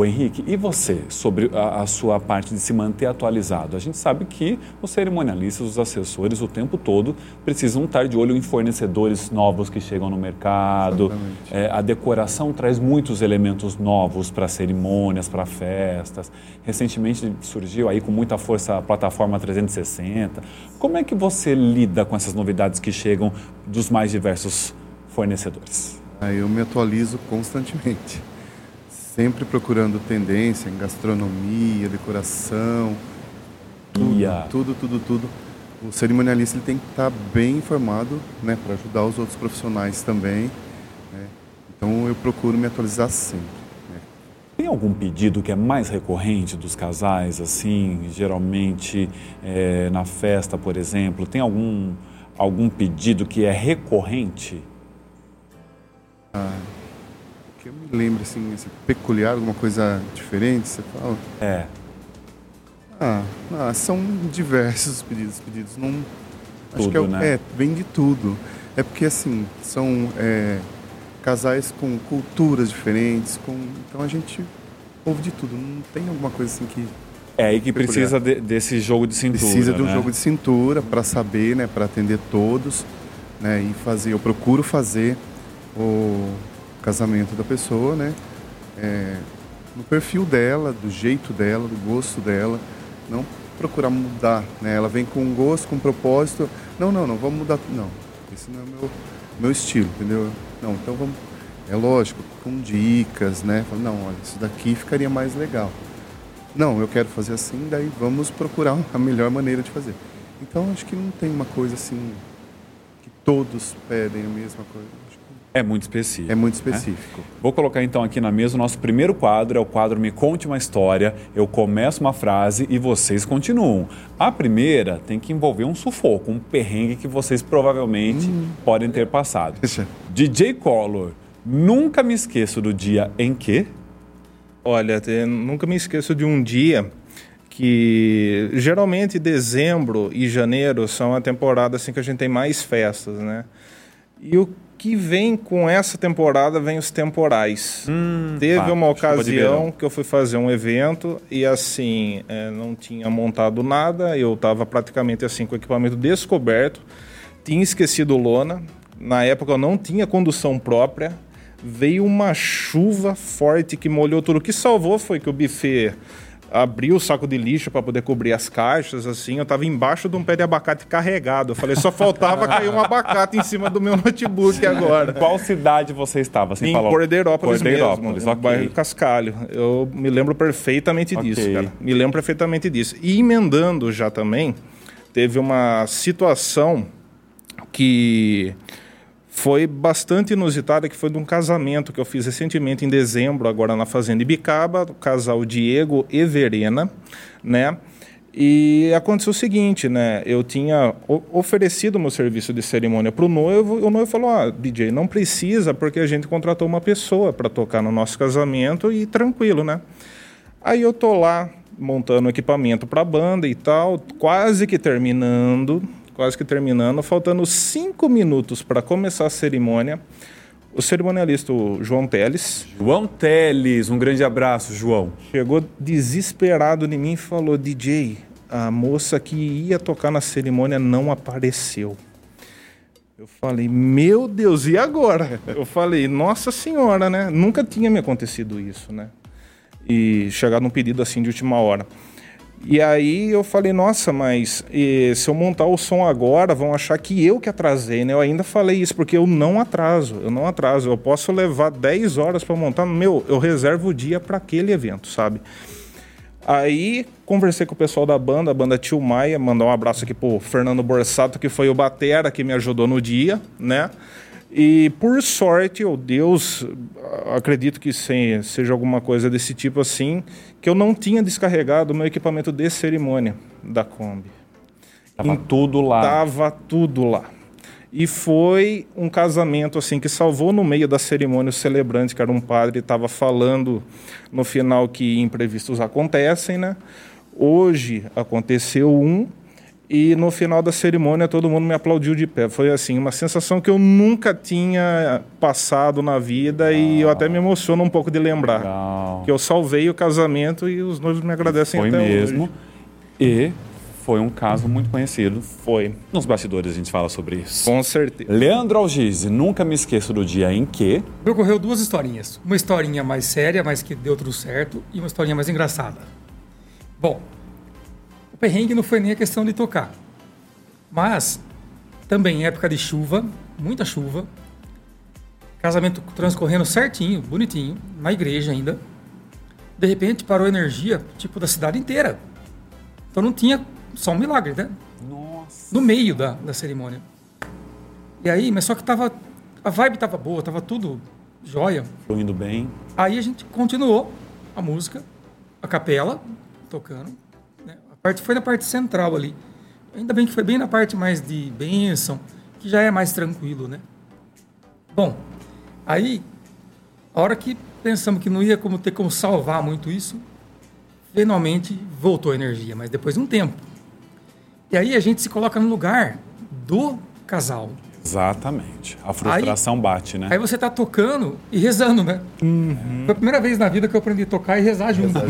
O Henrique, e você, sobre a, a sua parte de se manter atualizado? A gente sabe que os cerimonialistas, os assessores, o tempo todo precisam estar de olho em fornecedores novos que chegam no mercado. É, a decoração traz muitos elementos novos para cerimônias, para festas. Recentemente surgiu aí com muita força a plataforma 360. Como é que você lida com essas novidades que chegam dos mais diversos fornecedores? Eu me atualizo constantemente. Sempre procurando tendência em gastronomia, decoração, tudo, tudo, tudo, tudo. O cerimonialista ele tem que estar bem informado, né, para ajudar os outros profissionais também. né. Então eu procuro me atualizar sempre. né. Tem algum pedido que é mais recorrente dos casais, assim, geralmente é, na festa, por exemplo? Tem algum, algum pedido que é recorrente? Que eu me lembro assim, esse peculiar, alguma coisa diferente, você fala? É. Ah, ah, são diversos pedidos, pedidos não acho Tudo, que é, o- né? é, vem de tudo. É porque assim, são é, casais com culturas diferentes, com então a gente ouve de tudo, não tem alguma coisa assim que É, e que precisa de- desse jogo de cintura. precisa de um né? jogo de cintura para saber, né, para atender todos, né, e fazer, eu procuro fazer o casamento da pessoa, né, é, no perfil dela, do jeito dela, do gosto dela, não procurar mudar, né, ela vem com um gosto, com um propósito, não, não, não, vamos mudar, não, esse não é meu, meu estilo, entendeu? Não, então vamos, é lógico, com dicas, né, não, olha, isso daqui ficaria mais legal. Não, eu quero fazer assim, daí vamos procurar a melhor maneira de fazer. Então acho que não tem uma coisa assim que todos pedem a mesma coisa. É muito específico. é muito né? específico. Vou colocar então aqui na mesa o nosso primeiro quadro, é o quadro Me Conte uma História. Eu começo uma frase e vocês continuam. A primeira tem que envolver um sufoco, um perrengue que vocês provavelmente podem ter passado. Deixa. DJ Collor, nunca me esqueço do dia em que. Olha, te- nunca me esqueço de um dia que geralmente dezembro e janeiro são a temporada assim que a gente tem mais festas, né? E o que vem com essa temporada vem os temporais. Teve tá, uma ocasião que eu fui fazer um evento e assim é, não tinha montado nada, eu estava praticamente assim com o equipamento descoberto, tinha esquecido lona. Na época eu não tinha condução própria. Veio uma chuva forte que molhou tudo. O que salvou foi que o buffet abriu o saco de lixo para poder cobrir as caixas, assim. Eu tava embaixo de um pé de abacate carregado. Eu falei, só faltava cair um abacate em cima do meu notebook agora. Qual cidade você estava? Você Em falou- Cordeirópolis, Cordeirópolis, mesmo, no ok. bairro Cascalho. Eu me lembro perfeitamente Ok. disso, cara. Me lembro perfeitamente disso. E emendando já também, teve uma situação que foi bastante inusitada, que foi de um casamento que eu fiz recentemente em dezembro, agora na Fazenda Ibicaba, o casal Diego e Verena, né? E aconteceu o seguinte, né? Eu tinha oferecido meu serviço de cerimônia para o noivo, e o noivo falou: Ah, DJ, não precisa, porque a gente contratou uma pessoa para tocar no nosso casamento e tranquilo, né? Aí eu tô lá montando equipamento para a banda e tal, quase que terminando, quase que terminando, faltando cinco minutos para começar a cerimônia. O cerimonialista o João Teles João Teles, um grande abraço, João. chegou desesperado em mim e falou: DJ, a moça que ia tocar na cerimônia não apareceu. Eu falei, meu Deus, e agora? Eu falei, nossa senhora, né? Nunca tinha me acontecido isso, né? E chegar num pedido assim de última hora. E aí eu falei, nossa, mas e, se eu montar o som agora, vão achar que eu que atrasei, né? Eu ainda falei isso, porque eu não atraso, eu não atraso. Eu posso levar 10 horas para montar, meu, eu reservo o dia para aquele evento, sabe? Aí conversei com o pessoal da banda, a banda Tio Maia, mandar um abraço aqui pro Fernando Borsato, que foi o batera que me ajudou no dia, né? E por sorte, ou Deus, acredito que seja alguma coisa desse tipo assim, que eu não tinha descarregado o meu equipamento de cerimônia da Kombi. Tava tudo lá. Tava tudo lá. E foi um casamento assim que salvou no meio da cerimônia o celebrante, que era um padre, estava falando no final que imprevistos acontecem, né? Hoje aconteceu um e no final da cerimônia todo mundo me aplaudiu de pé. Foi assim, uma sensação que eu nunca tinha passado na vida Legal. e eu até me emociono um pouco de lembrar. Legal. Que eu salvei o casamento e os noivos me agradecem foi até mesmo. hoje. E foi um caso muito conhecido. Foi. Nos bastidores a gente fala sobre isso. Com certeza. Leandro Algise, nunca me esqueço do dia em que... Me ocorreu duas historinhas. Uma historinha mais séria, mas que deu tudo certo, e uma historinha mais engraçada. Bom, perrengue não foi nem a questão de tocar. Mas, também época de chuva, muita chuva. Casamento transcorrendo certinho, bonitinho, na igreja ainda. De repente parou a energia, tipo, da cidade inteira. Então não tinha só um milagre, né? Nossa. No meio da, da cerimônia. E aí, mas só que tava. A vibe tava boa, tava tudo jóia. Fluindo bem. Aí a gente continuou a música, a capela, tocando parte foi na parte central ali. Ainda bem que foi bem na parte mais de bênção, que já é mais tranquilo, né? Bom, aí, a hora que pensamos que não ia como ter como salvar muito isso, finalmente voltou a energia, mas depois de um tempo. E aí a gente se coloca no lugar do casal. Exatamente. A frustração aí, bate, né? Aí você tá tocando e rezando, né? Uhum. Foi a primeira vez na vida que eu aprendi a tocar e rezar junto.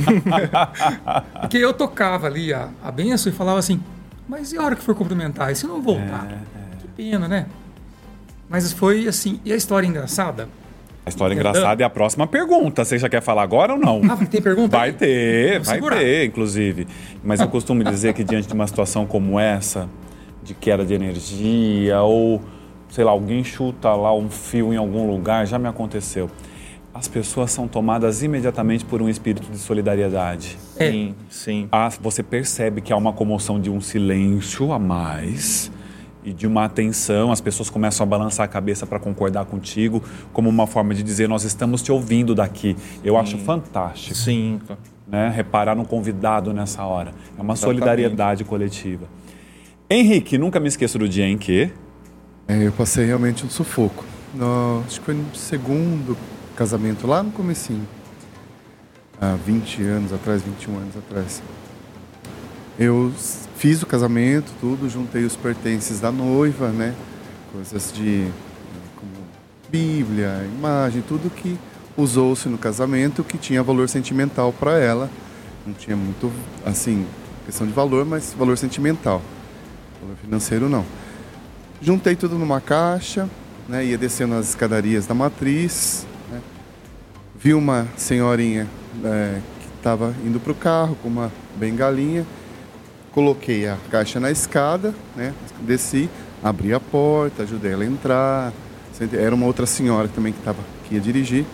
Porque eu tocava ali a, a benção e falava assim, mas e a hora que for cumprimentar? E se não voltar? É, é. Que pena, né? Mas foi assim. E a história engraçada? A história engraçada é a próxima pergunta. Você já quer falar agora ou não? Ah, tem pergunta? Vai ter, vai segurar. ter, inclusive. Mas eu costumo dizer que diante de uma situação como essa, de queda de energia ou sei lá, alguém chuta lá um fio em algum lugar, já me aconteceu. As pessoas são tomadas imediatamente por um espírito de solidariedade. É. Sim, sim. Ah, você percebe que há uma comoção de um silêncio a mais e de uma atenção, as pessoas começam a balançar a cabeça para concordar contigo, como uma forma de dizer nós estamos te ouvindo daqui. Eu sim. acho fantástico. Sim. Né? Reparar no convidado nessa hora. É uma Exatamente. solidariedade coletiva. Henrique, nunca me esqueço do dia em que eu passei realmente um sufoco. No, acho que foi no segundo casamento, lá no comecinho. Há 20 anos atrás, 21 anos atrás. Eu fiz o casamento, tudo, juntei os pertences da noiva, né? Coisas de como Bíblia, imagem, tudo que usou-se no casamento que tinha valor sentimental para ela. Não tinha muito, assim, questão de valor, mas valor sentimental. Valor financeiro não. Juntei tudo numa caixa, né, ia descendo as escadarias da matriz. Né, vi uma senhorinha é, que estava indo para o carro com uma bengalinha. Coloquei a caixa na escada, né, desci, abri a porta, ajudei ela a entrar. Era uma outra senhora também que, tava, que ia dirigir.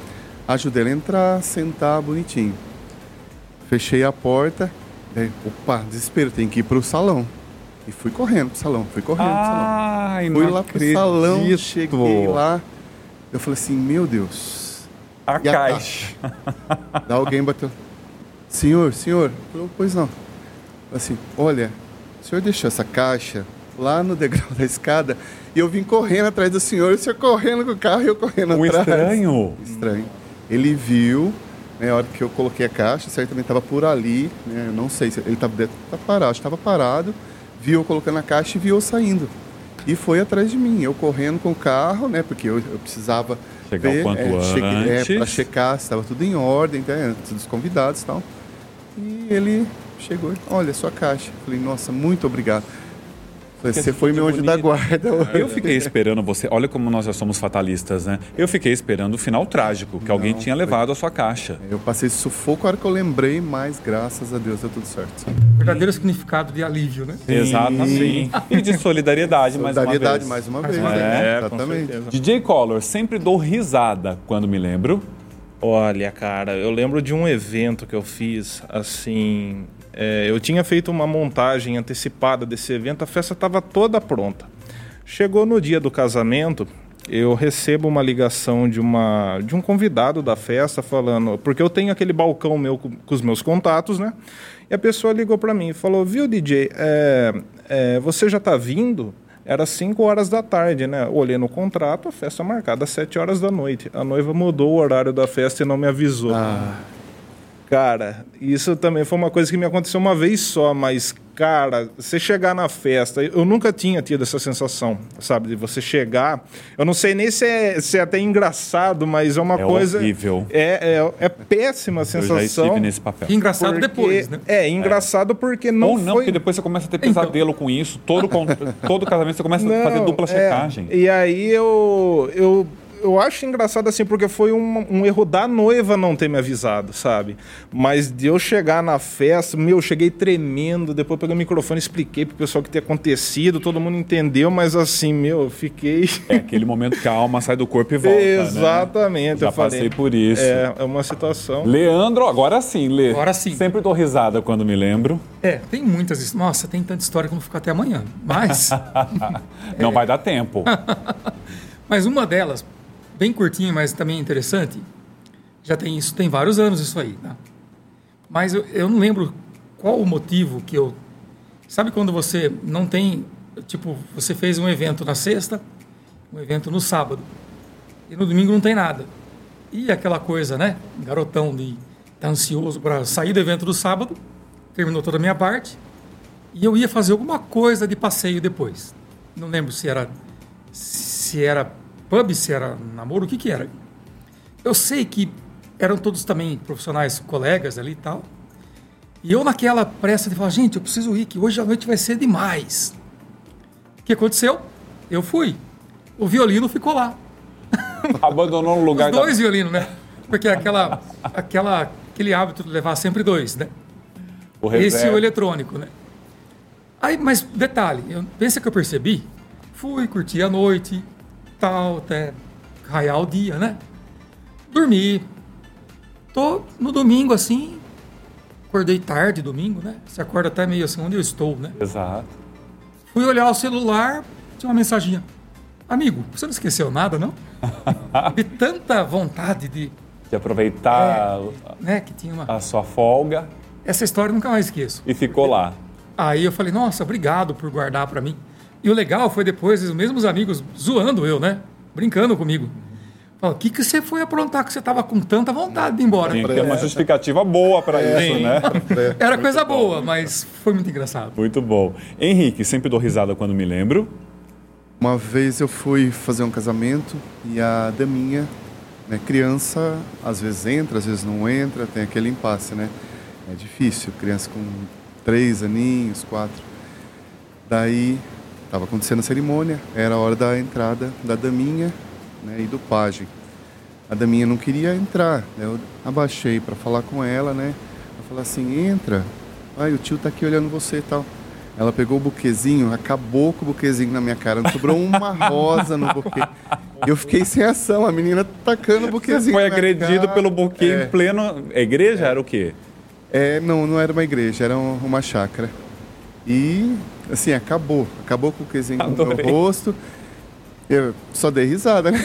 Ajudei ela a entrar, sentar bonitinho. Fechei a porta. Daí, opa, desespero, tem que ir para o salão. E fui correndo pro salão, fui correndo pro salão. Fui lá pro salão, cheguei lá. Eu falei assim, meu Deus. A caixa. A Daí alguém bateu. Senhor, senhor. Falei, pois não. Assim, olha, o senhor deixou essa caixa lá no degrau da escada e eu vim correndo atrás do senhor, o senhor correndo com o carro e eu correndo um atrás. estranho? Estranho. Ele viu, né, a hora que eu coloquei a caixa, certamente estava por ali, né, não sei se ele estava tá parado, estava parado viu eu colocando a caixa e viu eu saindo. E foi atrás de mim, eu correndo com o carro, né? Porque eu, eu precisava chegar ver, o quanto é, cheguei, é, para checar se estava tudo em ordem, né, antes dos convidados e tal. E ele chegou, olha, sua caixa. Falei, nossa, muito obrigado. Você foi meu anjo da guarda. Eu fiquei esperando você. Olha como nós já somos fatalistas, né? Eu fiquei esperando o final trágico, que Não, alguém tinha levado a sua caixa. Eu passei sufoco a hora que eu lembrei, mas graças a Deus deu tudo certo. verdadeiro significado de alívio, né? Exatamente. E de solidariedade, mais uma Solidariedade vez. mais uma Mais vez. uma né? vez. É, com Exatamente. DJ Collor, sempre dou risada quando me lembro. Olha, cara, eu lembro de um evento que eu fiz, assim. É, eu tinha feito uma montagem antecipada desse evento, a festa estava toda pronta. Chegou no dia do casamento, eu recebo uma ligação de, uma, de um convidado da festa falando. Porque eu tenho aquele balcão meu com, com os meus contatos, né? E a pessoa ligou para mim e falou: Viu, DJ, é, é, você já tá vindo? Era 5 horas da tarde, né? Olhei no contrato, a festa marcada às 7 horas da noite. A noiva mudou o horário da festa e não me avisou. Cara, isso também foi uma coisa que me aconteceu uma vez só, mas, cara, você chegar na festa, eu nunca tinha tido essa sensação, sabe? De você chegar. Eu não sei nem se é, se é até engraçado, mas é uma É coisa. horrível. É, é, é péssima a Eu já sensação. estive nesse papel. E engraçado porque- depois, né? É, engraçado porque não Ou não, foi... porque depois você começa a ter pesadelo com isso. Todo, todo casamento você começa a fazer Não, dupla é. checagem. E aí eu, eu, eu acho engraçado assim, porque foi um, um erro da noiva não ter me avisado, sabe? Mas de eu chegar na festa, meu, eu cheguei tremendo, depois peguei o microfone, expliquei pro pessoal o que tinha acontecido, todo mundo entendeu, mas assim, meu, eu fiquei. É aquele momento que a alma sai do corpo e volta. né? Exatamente, Já eu falei. passei por isso. É, é uma situação. Leandro, agora sim, Lê. Agora sim. Sempre dou risada quando me lembro. É, tem muitas. Nossa, tem tanta história que eu vou ficar até amanhã. Mas, Não vai dar tempo. mas uma delas, bem curtinha, mas também interessante, já tem isso, tem vários anos isso aí, tá? Mas eu, eu não lembro qual o motivo que eu. Sabe quando você não tem. Tipo, você fez um evento na sexta, um evento no sábado, e no domingo não tem nada. E aquela coisa, né? Garotão de tá ansioso para sair do evento do sábado, terminou toda a minha parte, e eu ia fazer alguma coisa de passeio depois. Não lembro se era se era pub, se era namoro, o que que era. Eu sei que eram todos também profissionais, colegas ali e tal. E eu naquela pressa de falar, gente, eu preciso ir, que hoje a noite vai ser demais. O que aconteceu? Eu fui. O violino ficou lá. Abandonou no lugar Os dois violinos, né? Porque aquela, aquela, aquele hábito de levar sempre dois, né? da o Esse e o eletrônico, né? Aí, mas detalhe, eu, pensa que eu percebi, fui, curti a noite, tal, até raiar o dia, né? Dormi. Tô no domingo assim, acordei tarde domingo, né? Você acorda até meio assim, onde eu estou, né? Exato. Fui olhar o celular, tinha uma mensaginha. Amigo, você não esqueceu nada, não? De tanta vontade de, De aproveitar né, que tinha uma... a sua folga Essa história eu nunca mais esqueço. e ficou lá. Aí eu falei, nossa, obrigado por guardar pra mim. E o legal foi depois os mesmos amigos zoando eu, né? Brincando comigo. Falaram, o que, que você foi aprontar que você tava com tanta vontade de ir embora? Tinha que ter uma justificativa boa para isso, né? Era coisa boa, mas foi muito engraçado. Muito bom. Henrique, sempre dou risada quando me lembro. Uma vez eu fui fazer um casamento e a daminha, né, criança, às vezes entra, às vezes não entra, tem aquele impasse, né? É difícil, criança com três aninhos, quatro. Daí, estava acontecendo a cerimônia, era a hora da entrada da daminha né, e do pajem. A daminha não queria entrar, né, eu abaixei para falar com ela, né? Eu falei assim, entra, ai, o tio tá aqui olhando você e tal. Ela pegou o buquezinho, acabou com o buquezinho na minha cara. Não sobrou uma rosa no buquê. Eu fiquei sem ação, a menina tacando o buquezinho. Foi na minha agredido cara. pelo buquê É. em pleno. A igreja era o quê? É, não, não era uma igreja, era um- uma chácara. E, assim, acabou. Acabou com o buquezinho no meu rosto. Eu só dei risada, né?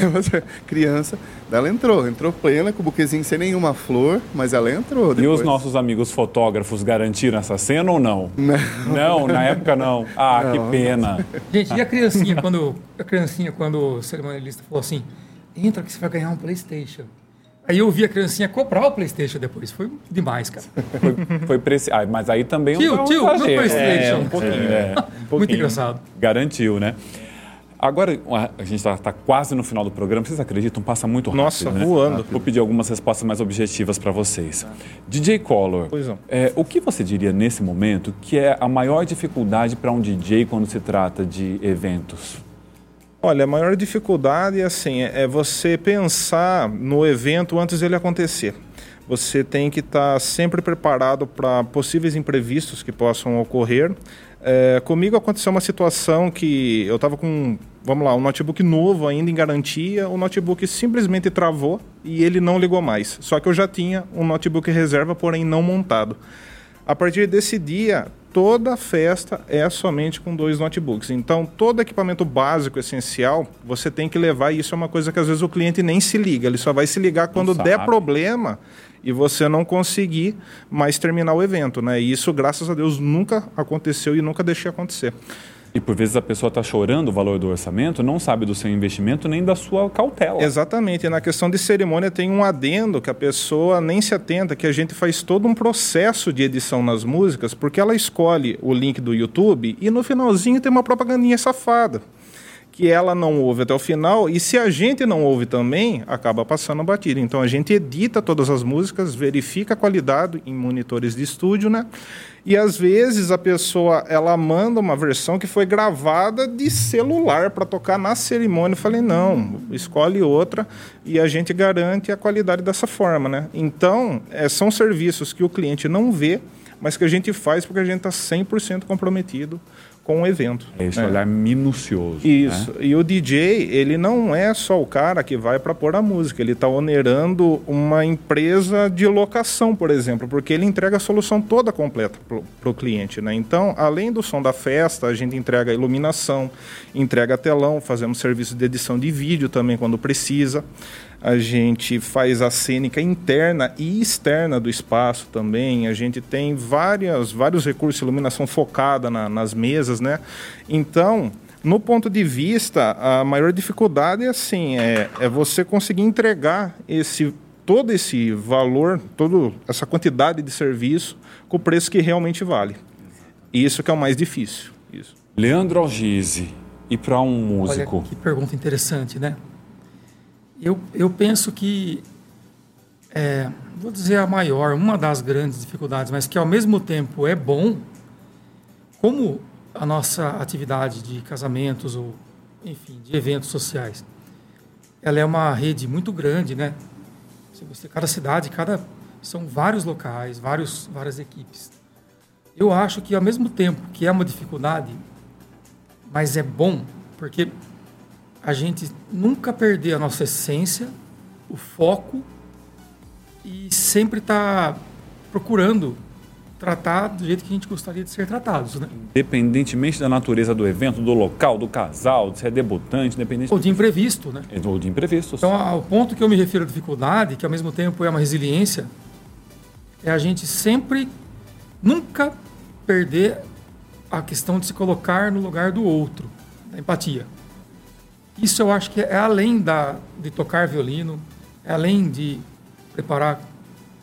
Criança. Ela entrou, entrou plena, com o buquezinho sem nenhuma flor, mas ela entrou. E Depois. os nossos amigos fotógrafos garantiram essa cena ou não? Não. Não, na época não. Ah, Não. que pena. Gente, e a criancinha quando a criancinha quando o cerimonialista falou assim: "Entra que você vai ganhar um PlayStation". Aí eu vi a criancinha comprar o PlayStation depois. Foi demais, cara. Foi, foi preci... ah, mas aí também Tio, um tio, meu exagero. PlayStation. É, um pouquinho, é, um pouquinho. Muito engraçado. Garantiu, né? Agora, a gente está quase no final do programa. Vocês acreditam? Passa muito rápido, Nossa, né? voando. Vou pedir algumas respostas mais objetivas para vocês. DJ Collor, é, o que você diria nesse momento que é a maior dificuldade para um DJ quando se trata de eventos? Olha, a maior dificuldade assim, é é você pensar no evento antes dele acontecer. você tem que estar tá sempre preparado para possíveis imprevistos que possam ocorrer. É, comigo aconteceu uma situação que eu estava com, vamos lá, um notebook novo ainda em garantia, o notebook simplesmente travou e ele não ligou mais. Só que eu já tinha um notebook reserva, porém não montado. A partir desse dia, toda festa é somente com dois notebooks. Então, todo equipamento básico essencial, você tem que levar, e isso é uma coisa que às vezes o cliente nem se liga, ele só vai se ligar quando der problema e você não conseguir mais terminar o evento, né? E isso, graças a Deus, nunca aconteceu e nunca deixei acontecer. E por vezes a pessoa está chorando o valor do orçamento, não sabe do seu investimento nem da sua cautela. Exatamente. E na questão de cerimônia tem um adendo que a pessoa nem se atenta, que a gente faz todo um processo de edição nas músicas, porque ela escolhe o link do YouTube e no finalzinho tem uma propagandinha safada que ela não ouve até o final, e se a gente não ouve também, acaba passando batida. Então a gente edita todas as músicas, verifica a qualidade em monitores de estúdio, né? E às vezes a pessoa ela manda uma versão que foi gravada de celular para tocar na cerimônia. Eu falei, não, escolhe outra e a gente garante a qualidade dessa forma, né? Então, é, são serviços que o cliente não vê, mas que a gente faz porque a gente está 100% comprometido com o evento. É esse é. olhar minucioso. Né? Isso. Né? E o DJ, ele não é só o cara que vai para pôr a música, ele está onerando uma empresa de locação, por exemplo, porque ele entrega a solução toda completa para o cliente. Né? Então, além do som da festa, a gente entrega iluminação, entrega telão, fazemos serviço de edição de vídeo também quando precisa a gente faz a cênica interna e externa do espaço também. A gente tem várias, vários recursos de iluminação focada na, nas mesas, né? Então, no ponto de vista, a maior dificuldade é assim, é, é você conseguir entregar esse todo esse valor, toda essa quantidade de serviço com o preço que realmente vale. Isso que é o mais difícil. Isso. Leandro Algise, e para um músico? Olha, que pergunta interessante, né? Eu, eu penso que, é, vou dizer a maior, uma das grandes dificuldades, mas que ao mesmo tempo é bom, como a nossa atividade de casamentos ou, enfim, de eventos sociais, ela é uma rede muito grande, né? Você, cada cidade, cada são vários locais, vários, várias equipes. Eu acho que ao mesmo tempo que é uma dificuldade, mas é bom, porque a gente nunca perder a nossa essência, o foco e sempre estar tá procurando tratar do jeito que a gente gostaria de ser tratados, né? Independentemente da natureza do evento, do local, do casal, de se é debutante, independente... Ou de imprevisto, né? Ou de imprevistos. Então, ao ponto que eu me refiro à dificuldade, que ao mesmo tempo é uma resiliência, é a gente sempre, nunca perder a questão de se colocar no lugar do outro, da empatia. Isso eu acho que é além da, de tocar violino, é além de preparar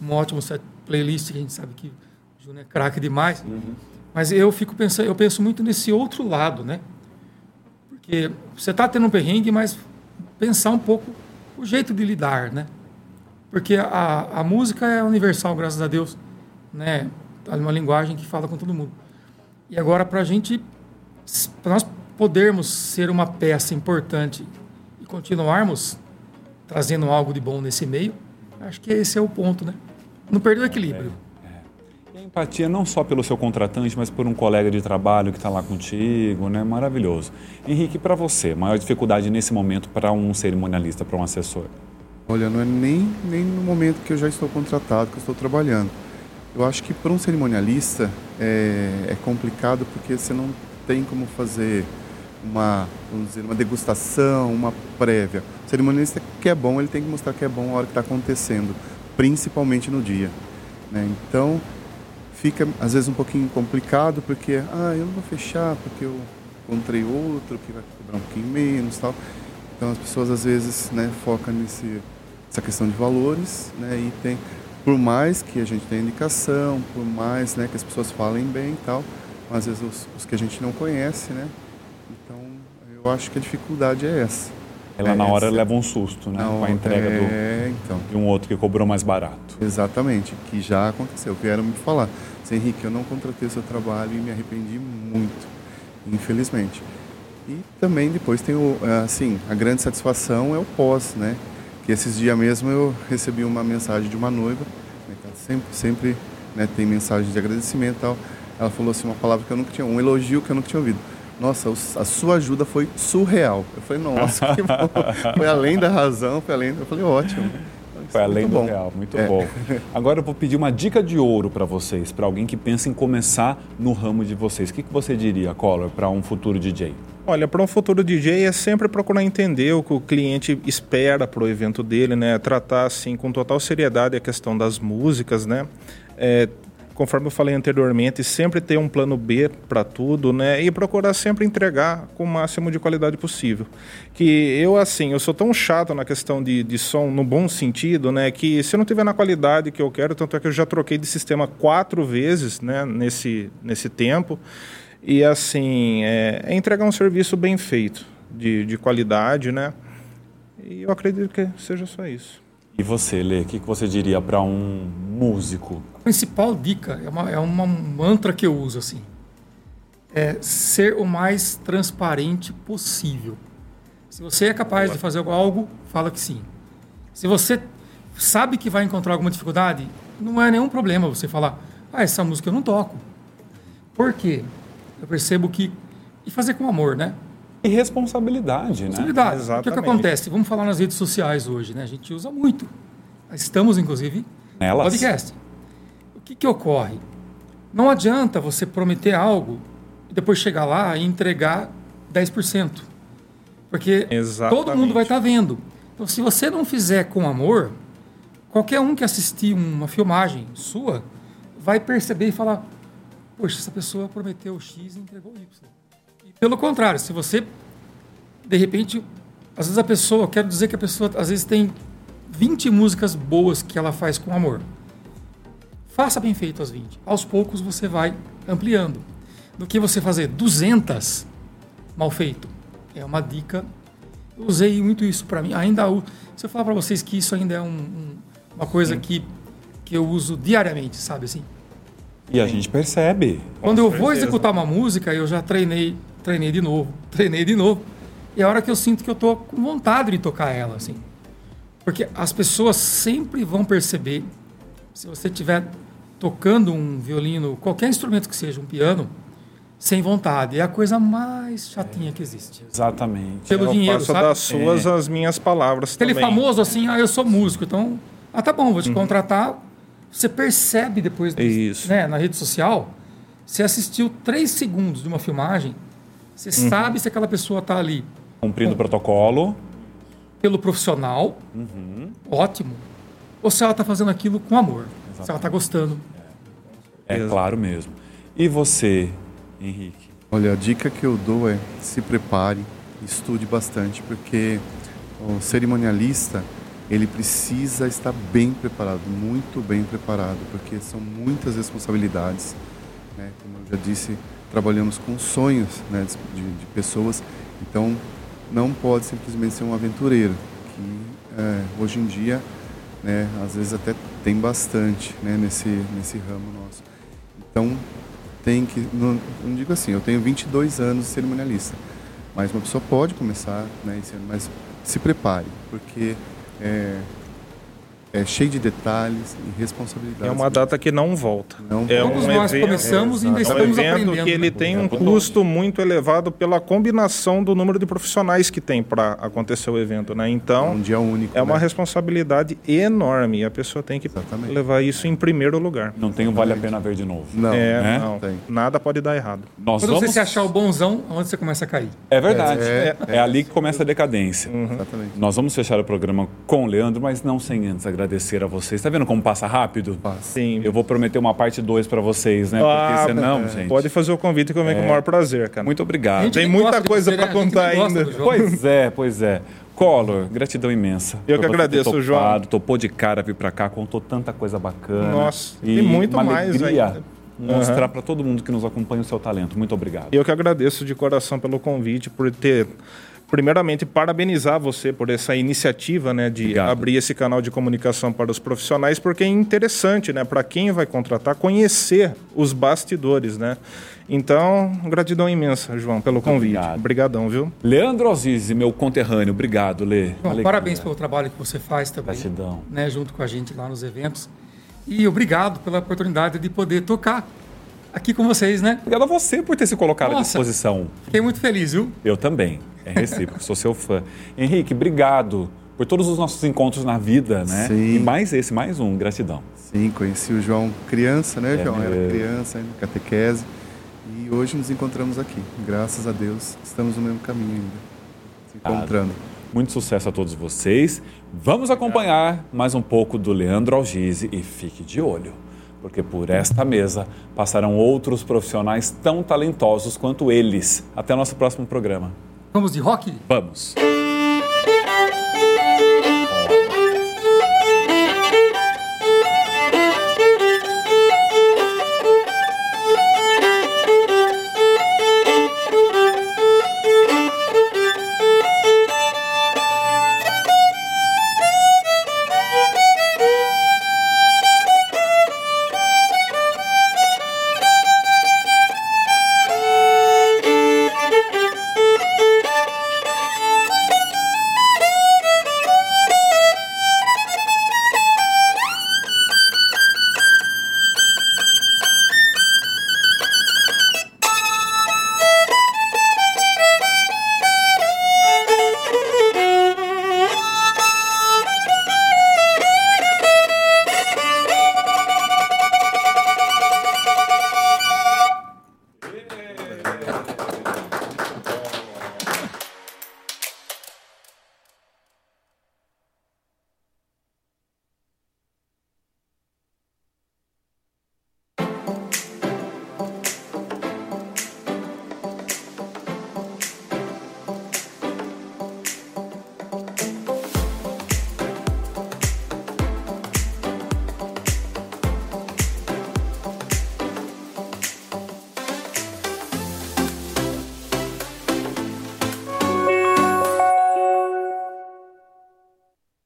um ótimo set playlist, que a gente sabe que o Júnior é craque demais. Uhum. Mas eu fico pensando, eu penso muito nesse outro lado, né? Porque você está tendo um perrengue, mas pensar um pouco o jeito de lidar, né? Porque a, a música é universal, graças a Deus, né? É uma linguagem que fala com todo mundo. E agora, para a gente, para nós podermos ser uma peça importante e continuarmos trazendo algo de bom nesse meio, acho que esse é o ponto, né? Não perder o equilíbrio. É, é. E a empatia não só pelo seu contratante, mas por um colega de trabalho que está lá contigo, né? Maravilhoso. Henrique, para você, maior dificuldade nesse momento para um cerimonialista, para um assessor? Olha, não é nem, nem no momento que eu já estou contratado, que eu estou trabalhando. Eu acho que para um cerimonialista é, é complicado porque você não tem como fazer uma, vamos dizer, uma degustação, uma prévia. O cerimonialista que é bom, ele tem que mostrar que é bom a hora que está acontecendo, principalmente no dia. Né? Então, fica às vezes um pouquinho complicado, porque, ah, eu não vou fechar porque eu encontrei outro que vai cobrar um pouquinho menos tal. Então, as pessoas às vezes né, focam nesse, nessa questão de valores, né, e tem, por mais que a gente tenha indicação, por mais né, que as pessoas falem bem e tal, mas às vezes os, os que a gente não conhece, né, eu acho que a dificuldade é essa. Ela é na hora essa. leva um susto, né? com a entrega é, do, então. de um outro que cobrou mais barato. Exatamente, que já aconteceu. Vieram me falar, Henrique, eu não contratei o seu trabalho e me arrependi muito, infelizmente. E também depois tem o, é, assim, a grande satisfação é o pós, né? Que esses dias mesmo eu recebi uma mensagem de uma noiva sempre, sempre né, tem mensagem de agradecimento e tal. Ela falou assim uma palavra que eu nunca tinha, um elogio que eu nunca tinha ouvido. Nossa, a sua ajuda foi surreal. Eu falei, nossa, que bom. Foi além da razão, foi além. Eu falei, ótimo. Foi além muito do bom. real, muito É. bom. Agora eu vou pedir uma dica de ouro para vocês, para alguém que pensa em começar no ramo de vocês. O que, que você diria, Collor, para um futuro DJ? Olha, para um futuro DJ é sempre procurar entender o que o cliente espera para o evento dele, né? Tratar assim com total seriedade a questão das músicas, né? É, conforme eu falei anteriormente, sempre ter um plano B para tudo, né? E procurar sempre entregar com o máximo de qualidade possível. Que eu, assim, eu sou tão chato na questão de, de som, no bom sentido, né? Que se eu não tiver na qualidade que eu quero, tanto é que eu já troquei de sistema quatro vezes, né? Nesse, nesse tempo. E assim, é, é entregar um serviço bem feito, de, de qualidade, né? E eu acredito que seja só isso. E você, Lê, o que, que você diria para um músico? Principal dica é uma, é uma mantra que eu uso assim. É ser o mais transparente possível. Se você é capaz de fazer algo, fala que sim. Se você sabe que vai encontrar alguma dificuldade, não é nenhum problema você falar, ah, essa música eu não toco. Por quê? Eu percebo que. E fazer com amor, né? E responsabilidade, né? Responsabilidade. O que, que Exatamente. acontece? Vamos falar nas redes sociais hoje, né? A gente usa muito. Estamos, inclusive, no Nelas? podcast. O que, que ocorre? Não adianta você prometer algo e depois chegar lá e entregar 10%. Porque Exatamente. todo mundo vai estar vendo. Então, se você não fizer com amor, qualquer um que assistir uma filmagem sua vai perceber e falar: Poxa, essa pessoa prometeu X e entregou Y. E pelo contrário, se você, de repente, às vezes a pessoa, eu quero dizer que a pessoa, às vezes, tem 20 músicas boas que ela faz com amor. Faça bem feito as 20. Aos poucos você vai ampliando. Do que você fazer 200 mal feito. É uma dica. Eu usei muito isso para mim. Ainda se eu falar para vocês que isso ainda é um- um- uma coisa que, que eu uso diariamente, sabe assim? E a gente percebe. Quando eu vou executar uma música, eu já treinei, treinei de novo, treinei de novo. E é a hora que eu sinto que eu tô com vontade de tocar ela, assim. Porque as pessoas sempre vão perceber, se você estiver tocando um violino, qualquer instrumento que seja, um piano, sem vontade. É a coisa mais chatinha que existe. Exatamente. Pelo eu dinheiro, faço sabe? das suas as minhas palavras Aquele também. famoso assim, ah, eu sou músico, então, ah, tá bom, vou te contratar. Você percebe depois, do- Isso. né, na rede social, você assistiu três segundos de uma filmagem, você sabe se aquela pessoa tá ali Cumprindo o protocolo. pelo profissional, ótimo, ou se ela tá fazendo aquilo com amor, se ela tá gostando. É Exato. claro mesmo. E você, Henrique? Olha, a dica que eu dou é se prepare, estude bastante, porque o cerimonialista ele precisa estar bem preparado, muito bem preparado, porque são muitas responsabilidades. Né? Como eu já disse, trabalhamos com sonhos né, de, de pessoas, então não pode simplesmente ser um aventureiro, que é, hoje em dia, né, às vezes até tem bastante né, nesse, nesse ramo nosso. Então, tem que. Não, não digo assim, eu tenho 22 anos de cerimonialista, mas uma pessoa pode começar, né, mas se prepare, porque é, é cheio de detalhes e responsabilidades. É uma data que não volta. Não é Todos um nós evento, começamos e ainda é um estamos evento aprendendo. que ele né? tem um custo muito elevado pela combinação do número de profissionais que tem para acontecer o evento, né? É Então, um dia único. é uma né? responsabilidade enorme e a pessoa tem que Exatamente. levar isso em primeiro lugar. Não tem o Vale a Pena Ver de novo. Não, é, né? não, Tem. nada pode dar errado. Nós Quando vamos... você se achar o bonzão, onde você começa a cair? É verdade. É, É, ali que começa a decadência. exatamente. Nós vamos fechar o programa com o Leandro, mas não sem antes agradecer a vocês. Tá vendo como passa rápido? Passa. Sim. Eu vou prometer uma parte 2 para vocês, né? Porque Ah, senão, é. gente. Pode fazer o convite que eu venho com o maior prazer, cara. Muito obrigado. Tem muita coisa você, pra? A gente contar ainda. Pois é, pois é. Collor, gratidão imensa. Eu que agradeço, topado, João. Topou de cara vir pra cá, contou tanta coisa bacana. Nossa, e tem muito uma mais alegria ainda. mostrar pra todo mundo que nos acompanha o seu talento. Muito obrigado. Eu que agradeço de coração pelo convite, por ter, primeiramente, parabenizar você por essa iniciativa, né, de Obrigado. abrir esse canal de comunicação para os profissionais, porque é interessante, né, para quem vai contratar, conhecer os bastidores, né. Então, gratidão imensa, João, pelo convite. obrigado. Obrigadão, viu? Leandro Azizi, meu conterrâneo, obrigado, Lê. Parabéns pelo trabalho que você faz também. Gratidão. Né, junto com a gente lá nos eventos. E obrigado pela oportunidade de poder tocar aqui com vocês, né? Obrigado a você por ter se colocado à Nossa. disposição. Fiquei muito feliz, viu? Eu também. É recíproco, sou seu fã. Henrique, obrigado por todos os nossos encontros na vida, né? Sim. E mais esse, mais um. Gratidão. Sim, conheci o João criança, né, É João? Era mesmo. criança, ainda, catequese. E hoje nos encontramos aqui. Graças a Deus, estamos no mesmo caminho ainda. Se Ah, encontrando. Muito sucesso a todos vocês. Vamos acompanhar mais um pouco do Leandro Algise e fique de olho, porque por esta mesa passarão outros profissionais tão talentosos quanto eles. Até o nosso próximo programa. Vamos de rock? Vamos!